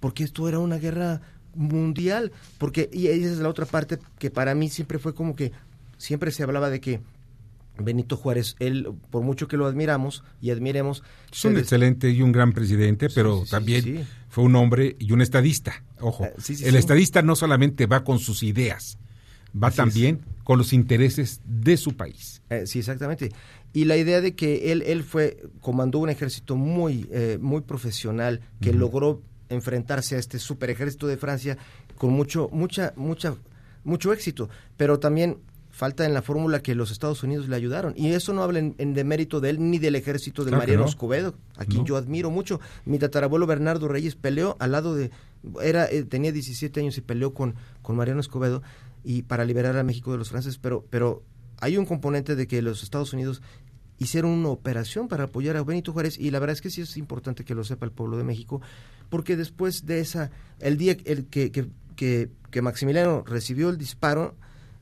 porque esto era una guerra mundial, porque, y esa es la otra parte que para mí siempre fue como que, siempre se hablaba de que Benito Juárez, él, por mucho que lo admiramos y admiremos... Es un excelente y un gran presidente, pero también fue un hombre y un estadista. Ojo, ah, el estadista no solamente va con sus ideas, va también con los intereses de su país. Eh, sí, exactamente. Y la idea de que él, él fue, comandó un ejército muy, eh, muy profesional que logró enfrentarse a este super ejército de Francia con mucho, mucha, mucha, mucho éxito. Pero también falta en la fórmula que los Estados Unidos le ayudaron. Y eso no habla en, demérito de él ni del ejército de Mariano Escobedo, a quien yo admiro mucho. Mi tatarabuelo Bernardo Reyes peleó al lado de, era, eh, tenía 17 años y peleó con, con Mariano Escobedo y para liberar a México de los franceses, pero, pero hay un componente de que los Estados Unidos hicieron una operación para apoyar a Benito Juárez y la verdad es que sí es importante que lo sepa el pueblo de México, porque después de esa, el día el que, que, que Maximiliano recibió el disparo,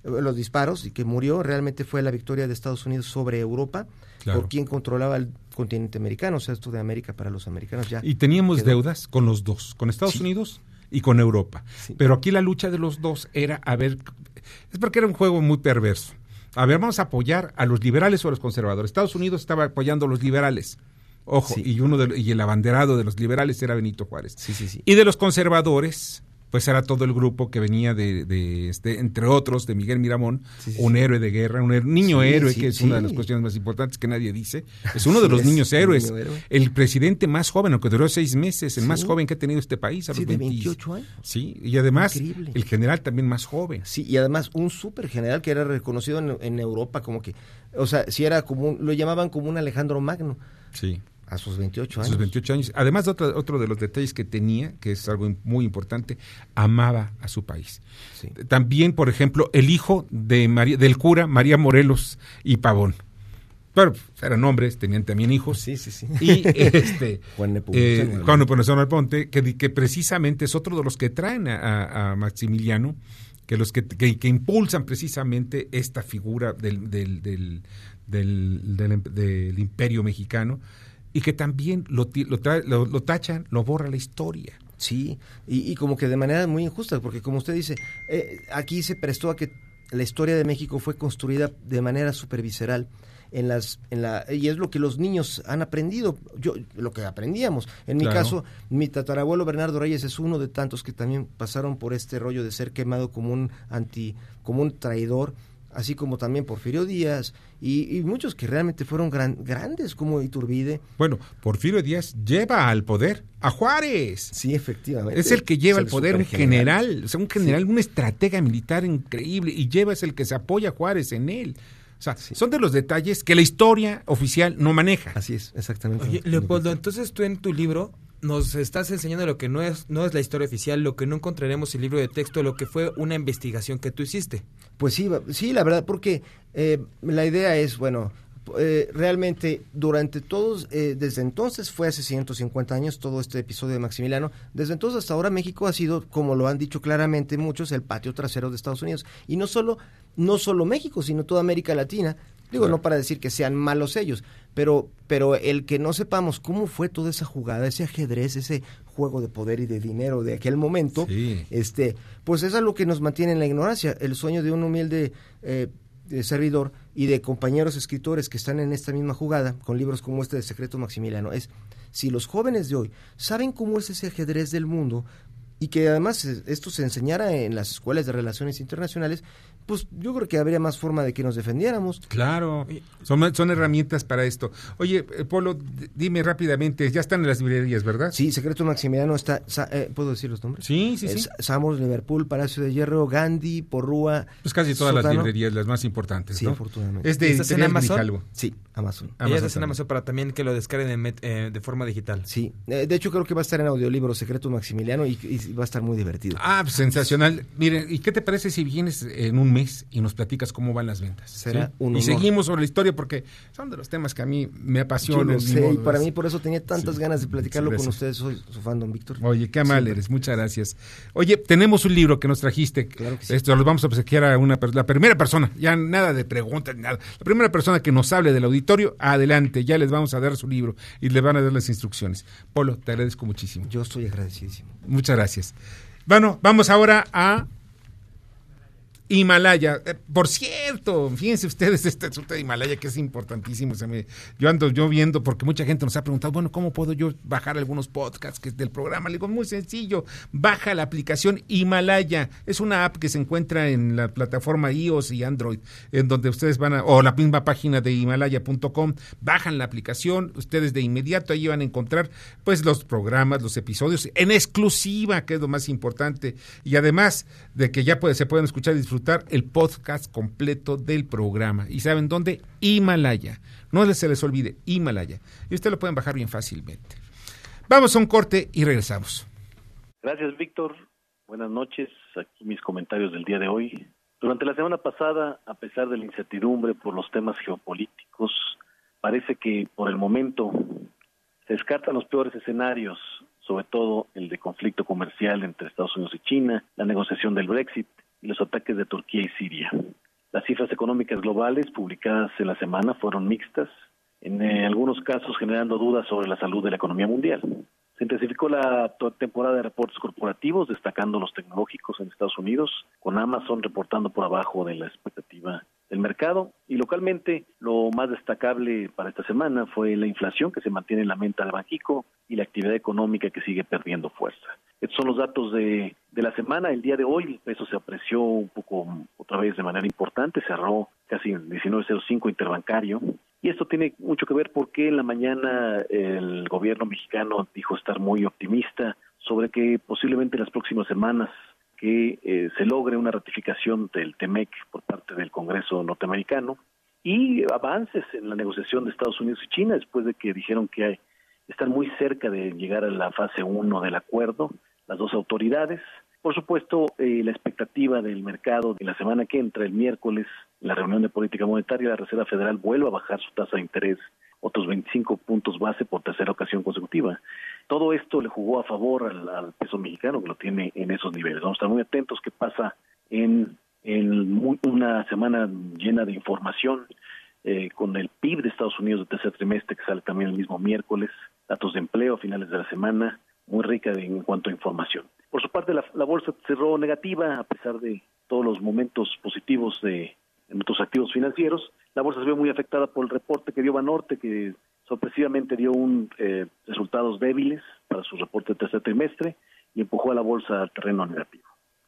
los disparos y que murió realmente fue la victoria de Estados Unidos sobre Europa por quien controlaba el continente americano, o sea, esto de América para los americanos ya. Y teníamos deudas con los dos, con Estados Unidos y con Europa. Pero aquí la lucha de los dos era a ver, es porque era un juego muy perverso. A ver, vamos a apoyar a los liberales o a los conservadores. Estados Unidos estaba apoyando a los liberales. Ojo, y uno de, y el abanderado de los liberales era Benito Juárez. Y de los conservadores, pues era todo el grupo que venía de, este, entre otros, de Miguel Miramón, un héroe de guerra, un niño héroe, que es una de las cuestiones más importantes que nadie dice. Es uno de los niños héroes. el presidente más joven, aunque duró seis meses, el más joven que ha tenido este país. A los 28 años. Sí, y además el general también más joven. Sí, y además un súper general que era reconocido en, en Europa como que, o sea, si era como, lo llamaban como un Alejandro Magno. Sí. A sus 28 años. A sus 28 años. Además, otro, otro de los detalles que tenía, que es algo muy importante, amaba a su país. También, por ejemplo, el hijo de María, del cura María Morelos y Pavón. Pero eran hombres, tenían también hijos. Sí, sí, sí. Y este, Juan Nepomuceno eh, Ponte, que, que precisamente es otro de los que traen a, Maximiliano, que los que, que, impulsan precisamente esta figura del, del, del, del imperio mexicano y que también lo, lo, lo, tachan, lo borra la historia. Sí, y, como que de manera muy injusta, porque como usted dice, eh, aquí se prestó a que la historia de México fue construida de manera supervisceral en las en la y es lo que los niños han aprendido yo lo que aprendíamos en mi caso mi tatarabuelo Bernardo Reyes es uno de tantos que también pasaron por este rollo de ser quemado como un anti como un traidor así como también Porfirio Díaz y, muchos que realmente fueron grandes como Iturbide. Bueno, Porfirio Díaz lleva al poder a Juárez. Sí, efectivamente. Es el que lleva al poder un general, o sea, un general, un estratega militar increíble y lleva es el que se apoya a Juárez en él. O sea, son de los detalles que la historia oficial no maneja. Así es, exactamente. Oye, Leopoldo, entonces tú en tu libro nos estás enseñando lo que no es, no es la historia oficial, lo que no encontraremos en el libro de texto, lo que fue una investigación que tú hiciste. Pues sí, sí, la verdad, porque eh, la idea es, bueno, eh, realmente durante todos, eh, desde entonces fue hace 150 años todo este episodio de Maximiliano, desde entonces hasta ahora México ha sido, como lo han dicho claramente muchos, el patio trasero de Estados Unidos. Y no solo, no solo México, sino toda América Latina. Digo, no para decir que sean malos ellos, pero, pero el que no sepamos cómo fue toda esa jugada, ese ajedrez, ese juego de poder y de dinero de aquel momento, este, pues es algo que nos mantiene en la ignorancia. El sueño de un humilde eh, servidor y de compañeros escritores que están en esta misma jugada, con libros como este de Secreto Maximiliano, es si los jóvenes de hoy saben cómo es ese ajedrez del mundo, y que además esto se enseñara en las escuelas de relaciones internacionales, pues yo creo que habría más forma de que nos defendiéramos. Claro, son, son herramientas para esto. Oye, eh, Polo, dime rápidamente, ya están en las librerías, ¿verdad? Sí, Secreto Maximiliano está, sa- eh, ¿puedo decir los nombres? Sí, sí, sí. Es Samos, Liverpool, Palacio de Hierro, Gandhi, Porrúa. Pues casi todas las librerías, las más importantes, Sí, ¿no? afortunadamente. Es de ¿Estás en Amazon? Grijalvo. Sí, Amazon. Amazon está en Amazon para también que lo descarguen en met- eh, de forma digital. Sí, eh, de hecho creo que va a estar en audiolibro Secreto Maximiliano y, y va a estar muy divertido. Ah, pues, sensacional. Miren, ¿y qué te parece si vienes en un mes y nos platicas cómo van las ventas? Será ¿Sí? un Y seguimos sobre la historia porque son de los temas que a mí me Yo apasionan. lo sé, y para mí por eso tenía tantas Sí, ganas de platicarlo con ustedes. Soy su fan, don Víctor. Oye, qué amable eres, muchas gracias. Oye, tenemos un libro que nos trajiste. Claro que sí. Esto lo vamos a obsequiar a una la primera persona, ya nada de preguntas, nada. La primera persona que nos hable del auditorio, adelante, ya les vamos a dar su libro y le van a dar las instrucciones. Polo, te agradezco muchísimo. Yo estoy agradecidísimo. Muchas gracias. Bueno, vamos ahora a Himalaya. Eh, por cierto, fíjense ustedes este asunto de Himalaya que es importantísimo. Yo ando yo viendo porque mucha gente nos ha preguntado, bueno, ¿cómo puedo yo bajar algunos podcasts que es del programa? Le digo, muy sencillo, baja la aplicación Himalaya. Es una app que se encuentra en la plataforma iOS y Android, en donde ustedes van a, o la misma página de himalaya.com, bajan la aplicación, ustedes de inmediato ahí van a encontrar pues los programas, los episodios en exclusiva, que es lo más importante, y además de que ya se pueden escuchar y disfrutar el podcast completo del programa. ¿Y saben dónde? Himalaya. No se les olvide, Himalaya. Y ustedes lo pueden bajar bien fácilmente. Vamos a un corte y regresamos. Gracias, Víctor. Buenas noches. Aquí mis comentarios del día de hoy. Durante la semana pasada, a pesar de la incertidumbre por los temas geopolíticos, parece que por el momento se descartan los peores escenarios, sobre todo el de conflicto comercial entre Estados Unidos y China, la negociación del Brexit y los ataques de Turquía y Siria. Las cifras económicas globales publicadas en la semana fueron mixtas, en eh, algunos casos generando dudas sobre la salud de la economía mundial. Se intensificó la temporada de reportes corporativos, destacando los tecnológicos en Estados Unidos, con Amazon reportando por abajo de la expectativa del mercado. Y localmente, lo más destacable para esta semana fue la inflación que se mantiene en la menta de Banjico y la actividad económica que sigue perdiendo fuerza. Estos son los datos de, de la semana. El día de hoy el peso se apreció un poco otra vez de manera importante, cerró casi en 19.05 interbancario. Y esto tiene mucho que ver porque en la mañana el gobierno mexicano dijo estar muy optimista sobre que posiblemente en las próximas semanas que eh, se logre una ratificación del TEMEC por parte del Congreso norteamericano y avances en la negociación de Estados Unidos y China después de que dijeron que hay- están muy cerca de llegar a la fase 1 del acuerdo, las dos autoridades. Por supuesto, eh, la expectativa del mercado de la semana que entra, el miércoles, la reunión de política monetaria, la Reserva Federal vuelve a bajar su tasa de interés otros 25 puntos base por tercera ocasión consecutiva. Todo esto le jugó a favor al, peso mexicano, que lo tiene en esos niveles. Vamos a estar muy atentos qué pasa en, una semana llena de información, eh, con el PIB de Estados Unidos de tercer trimestre, que sale también el mismo miércoles, datos de empleo a finales de la semana, muy rica de- en cuanto a información. Por su parte, la, bolsa cerró negativa, a pesar de todos los momentos positivos de en otros activos financieros. La bolsa se ve muy afectada por el reporte que dio Banorte, que sorpresivamente dio un eh, resultados débiles para su reporte de tercer trimestre y empujó a la bolsa al terreno negativo.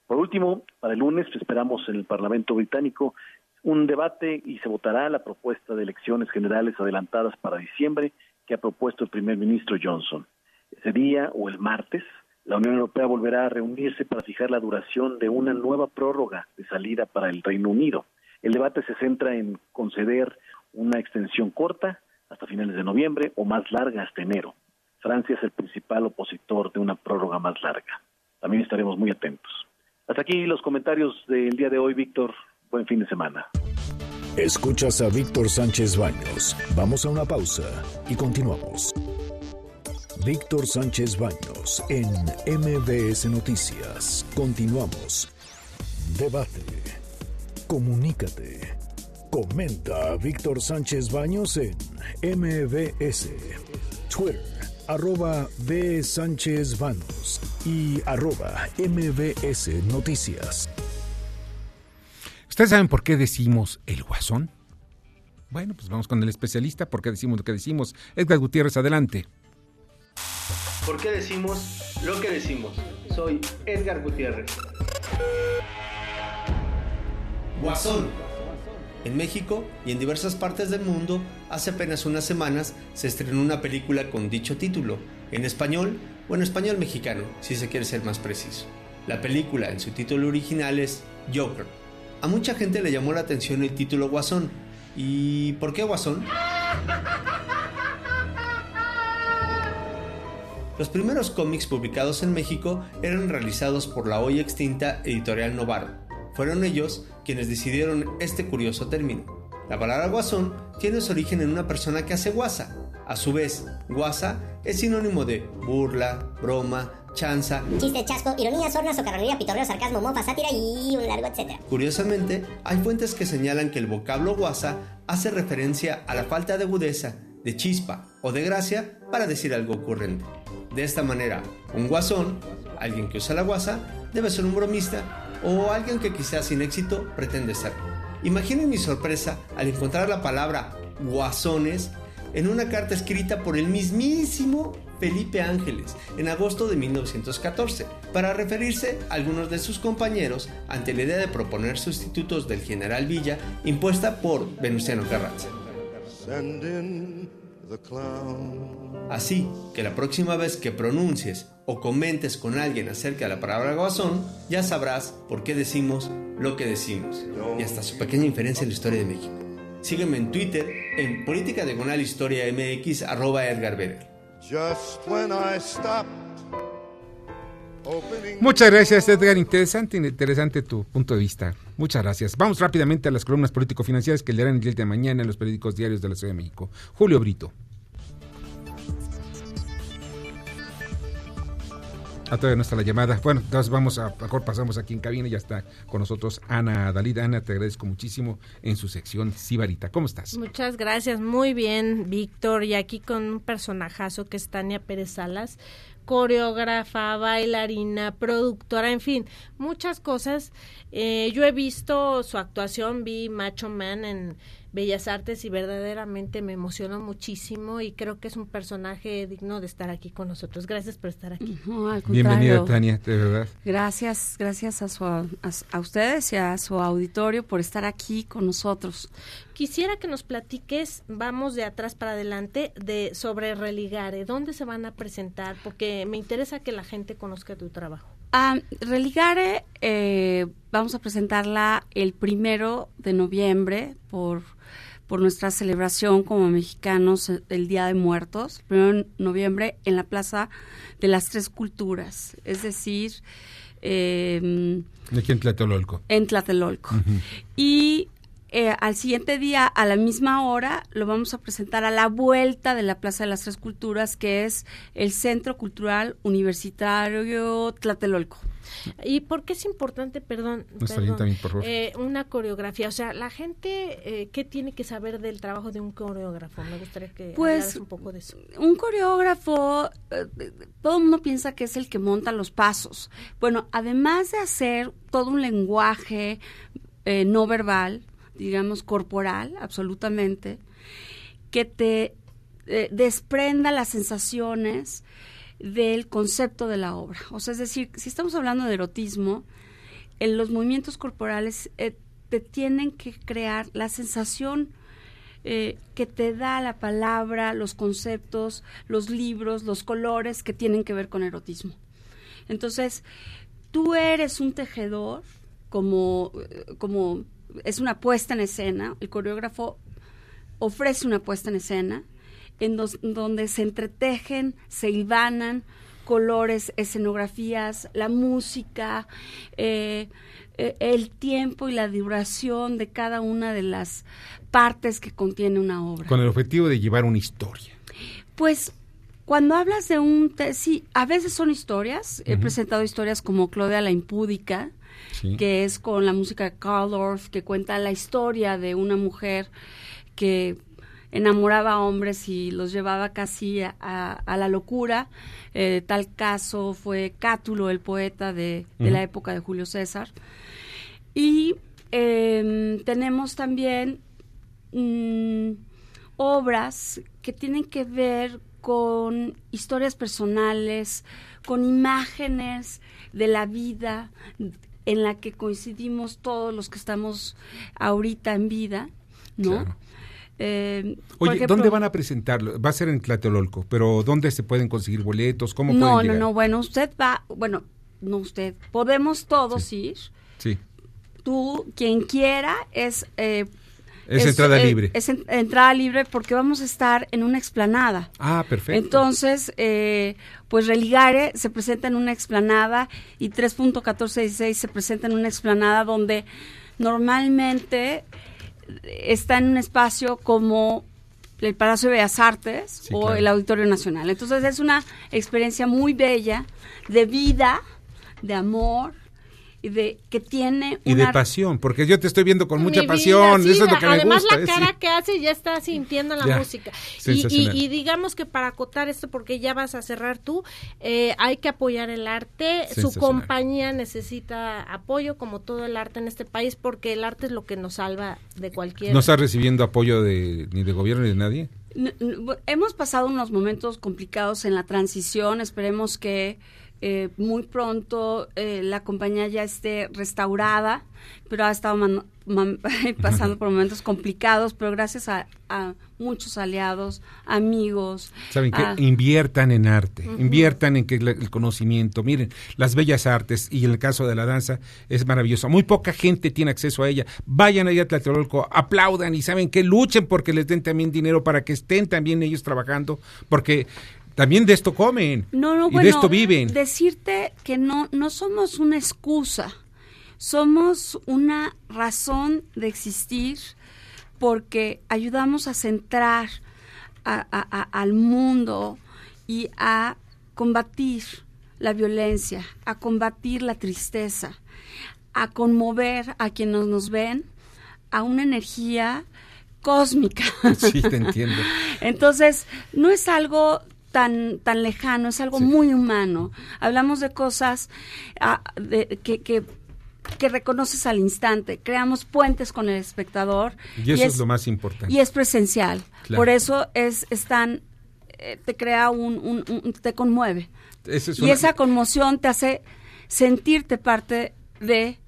Por último, para el lunes esperamos en el Parlamento británico un debate y se votará la propuesta de elecciones generales adelantadas para diciembre que ha propuesto el primer ministro Johnson. Ese día o el martes, la Unión Europea volverá a reunirse para fijar la duración de una nueva prórroga de salida para el Reino Unido. El debate se centra en conceder una extensión corta hasta finales de noviembre o más larga hasta enero. Francia es el principal opositor de una prórroga más larga. También estaremos muy atentos. Hasta aquí los comentarios del día de hoy, Víctor. Buen fin de semana. Escuchas a Víctor Sánchez Baños. Vamos a una pausa y continuamos. Víctor Sánchez Baños en MBS Noticias. Continuamos. Debate. Comunícate. Comenta a Víctor Sánchez Baños en MBS. Twitter, arroba B. Sánchez Baños y arroba MBS Noticias. ¿Ustedes saben por qué decimos el guasón? Bueno, pues vamos con el especialista. ¿Por qué decimos lo que decimos? Edgar Gutiérrez, adelante. ¿Por qué decimos lo que decimos? Soy Edgar Gutiérrez. Guasón. En México y en diversas partes del mundo, hace apenas unas semanas se estrenó una película con dicho título, en español o en español mexicano, si se quiere ser más preciso. La película en su título original es Joker. A mucha gente le llamó la atención el título Guasón. ¿Y por qué Guasón? Los primeros cómics publicados en México eran realizados por la hoy extinta editorial Novaro. Fueron ellos quienes decidieron este curioso término. La palabra guasón tiene su origen en una persona que hace guasa. A su vez, guasa es sinónimo de burla, broma, chanza, Chiste, chasco, ironía, sorna, socarronería, pitorreo, sarcasmo, mofa, sátira y un largo etcétera. Curiosamente, hay fuentes que señalan que el vocablo guasa hace referencia a la falta de agudeza, de chispa o de gracia para decir algo ocurrente. De esta manera, un guasón, alguien que usa la guasa, debe ser un bromista o alguien que quizás sin éxito pretende serlo. Imaginen mi sorpresa al encontrar la palabra guasones en una carta escrita por el mismísimo Felipe Ángeles en agosto de 1914 para referirse a algunos de sus compañeros ante la idea de proponer sustitutos del general Villa impuesta por Venustiano Carranza. Así que la próxima vez que pronuncies o comentes con alguien acerca de la palabra guasón, ya sabrás por qué decimos lo que decimos y hasta su pequeña inferencia en la historia de México. Sígueme en Twitter en Política Diagonal Historia MX arroba Edgar Beder. Muchas gracias, Edgar. Interesante, interesante tu punto de vista. Muchas gracias. Vamos rápidamente a las columnas político-financieras que leerán el día de mañana en los periódicos diarios de la Ciudad de México. Julio Brito. Ah, todavía no está la llamada. Bueno, entonces vamos a, mejor pasamos aquí en cabina ya está con nosotros Ana Dalida. Ana, te agradezco muchísimo en su sección Sibarita. ¿Cómo estás? Muchas gracias, muy bien, Víctor. Y aquí con un personajazo que es Tania Pérez Salas, coreógrafa, bailarina, productora, en fin, muchas cosas. Eh, yo he visto su actuación, vi Macho Man en Bellas Artes y verdaderamente me emocionó muchísimo y creo que es un personaje digno de estar aquí con nosotros. Gracias por estar aquí. No, al Bienvenida. Tania, de verdad. Gracias, gracias a, su, a, a ustedes y a su auditorio por estar aquí con nosotros. Quisiera que nos platiques, vamos de atrás para adelante, de sobre Religare, ¿dónde se van a presentar? Porque me interesa que la gente conozca tu trabajo. Ah, Religare, eh, vamos a presentarla el primero de noviembre por, por nuestra celebración como mexicanos eh, el Día de Muertos, primero de noviembre en la Plaza de las Tres Culturas, es decir, eh, Aquí en Tlatelolco. en Tlatelolco. Y eh, al siguiente día, a la misma hora, lo vamos a presentar a la vuelta de la Plaza de las Tres Culturas, que es el Centro Cultural Universitario Tlatelolco. ¿Y por qué es importante, perdón, Nos perdón, alienta también, por favor. eh, una coreografía? O sea, la gente, eh, ¿qué tiene que saber del trabajo de un coreógrafo? Me gustaría que Pues, hablaras un poco de eso. Un coreógrafo, eh, todo el mundo piensa que es el que monta los pasos. Bueno, además de hacer todo un lenguaje eh, no verbal, digamos corporal, absolutamente, que te eh, desprenda las sensaciones del concepto de la obra. O sea, es decir, si estamos hablando de erotismo, en los movimientos corporales eh, te tienen que crear la sensación eh, que te da la palabra, los conceptos, los libros, los colores que tienen que ver con erotismo. Entonces, tú eres un tejedor, como, como es una puesta en escena, el coreógrafo ofrece una puesta en escena en dos- donde se entretejen, se hilvanan colores, escenografías, la música, eh, eh, el tiempo y la duración de cada una de las partes que contiene una obra. Con el objetivo de llevar una historia. Pues cuando hablas de un... sí, a veces son historias. He presentado historias como Claudia la Impúdica, Sí. que es con la música de Carl Orff, que cuenta la historia de una mujer que enamoraba a hombres y los llevaba casi a, a- a la locura. Eh, tal caso fue Cátulo, el poeta de, de la época de Julio César. Y em, tenemos también mm, obras que tienen que ver con historias personales, con imágenes de la vida, en la que coincidimos todos los que estamos ahorita en vida, ¿no? Claro. Eh, Oye, ejemplo- ¿dónde van a presentarlo? Va a ser en Tlatelolco, pero ¿dónde se pueden conseguir boletos? ¿Cómo No, pueden no, llegar? no, bueno, usted va, bueno, no usted, podemos todos ir. Sí, Tú, quien quiera, es... eh, Es entrada eh, libre. Es en- entrada libre porque vamos a estar en una explanada. Ah, perfecto. Entonces, eh, pues Religare se presenta en una explanada y 3.1416 se presenta en una explanada donde normalmente está en un espacio como el Palacio de Bellas Artes Sí, o claro. el Auditorio Nacional. Entonces es una experiencia muy bella de vida, de amor y de que tiene y una de pasión, porque yo te estoy viendo con mucha pasión, sí, eso es lo que además me gusta. la cara que hace ya está sintiendo la Ya, música. Y, y- y digamos que para acotar esto, porque ya vas a cerrar tú, eh, hay que apoyar el arte. Su compañía necesita apoyo, como todo el arte en este país, porque el arte es lo que nos salva de cualquier... ¿No estás recibiendo apoyo de, ni de gobierno ni de nadie? Hemos pasado unos momentos complicados en la transición. Esperemos que eh, muy pronto eh, la compañía ya esté restaurada, pero ha estado man- man- pasando por momentos complicados, pero gracias a, a muchos aliados, amigos. ¿Saben a- Inviertan en arte, inviertan en que el conocimiento. Miren, las bellas artes y en el caso de la danza es maravilloso. Muy poca gente tiene acceso a ella. Vayan allá a Tlatelolco, aplaudan y saben que luchen porque les den también dinero para que estén también ellos trabajando, porque también de esto comen No, no, y bueno, de esto viven. Decirte que no, no somos una excusa, somos una razón de existir porque ayudamos a centrar a- a- a- al mundo y a combatir la violencia, a combatir la tristeza, a conmover a quienes nos ven a una energía cósmica. Sí, te entiendo. Entonces, no es algo tan, tan lejano, es algo muy humano. Hablamos de cosas ah, de- que, que, que reconoces al instante. Creamos puentes con el espectador. Y eso es lo más importante. Y es presencial. Claro. Por eso es, es tan, eh, te crea un, un- un- te conmueve. Y esa conmoción te hace sentirte parte de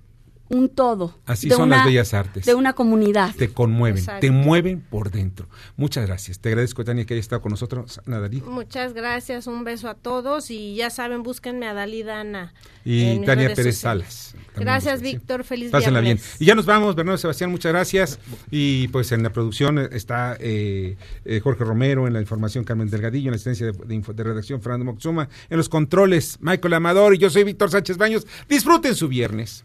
un todo. Así de son una- las bellas artes. De una comunidad. Te conmueven, Exacto. te mueven por dentro. Muchas gracias. Te agradezco, Tania, que hayas estado con nosotros. Nadalit. Muchas gracias, un beso a todos y ya saben, búsquenme a Dalida Ana. Y Tania Pérez sociales. Salas. Gracias. Víctor, feliz Pásenla bien. viernes. Y ya nos vamos, Bernardo Sebastián, muchas gracias. Y pues en la producción está eh, eh, Jorge Romero, en la información Carmen Delgadillo, en la asistencia de, de info- de redacción Fernando Moxuma, en los controles Michael Amador y yo soy Víctor Sánchez Baños. Disfruten su viernes.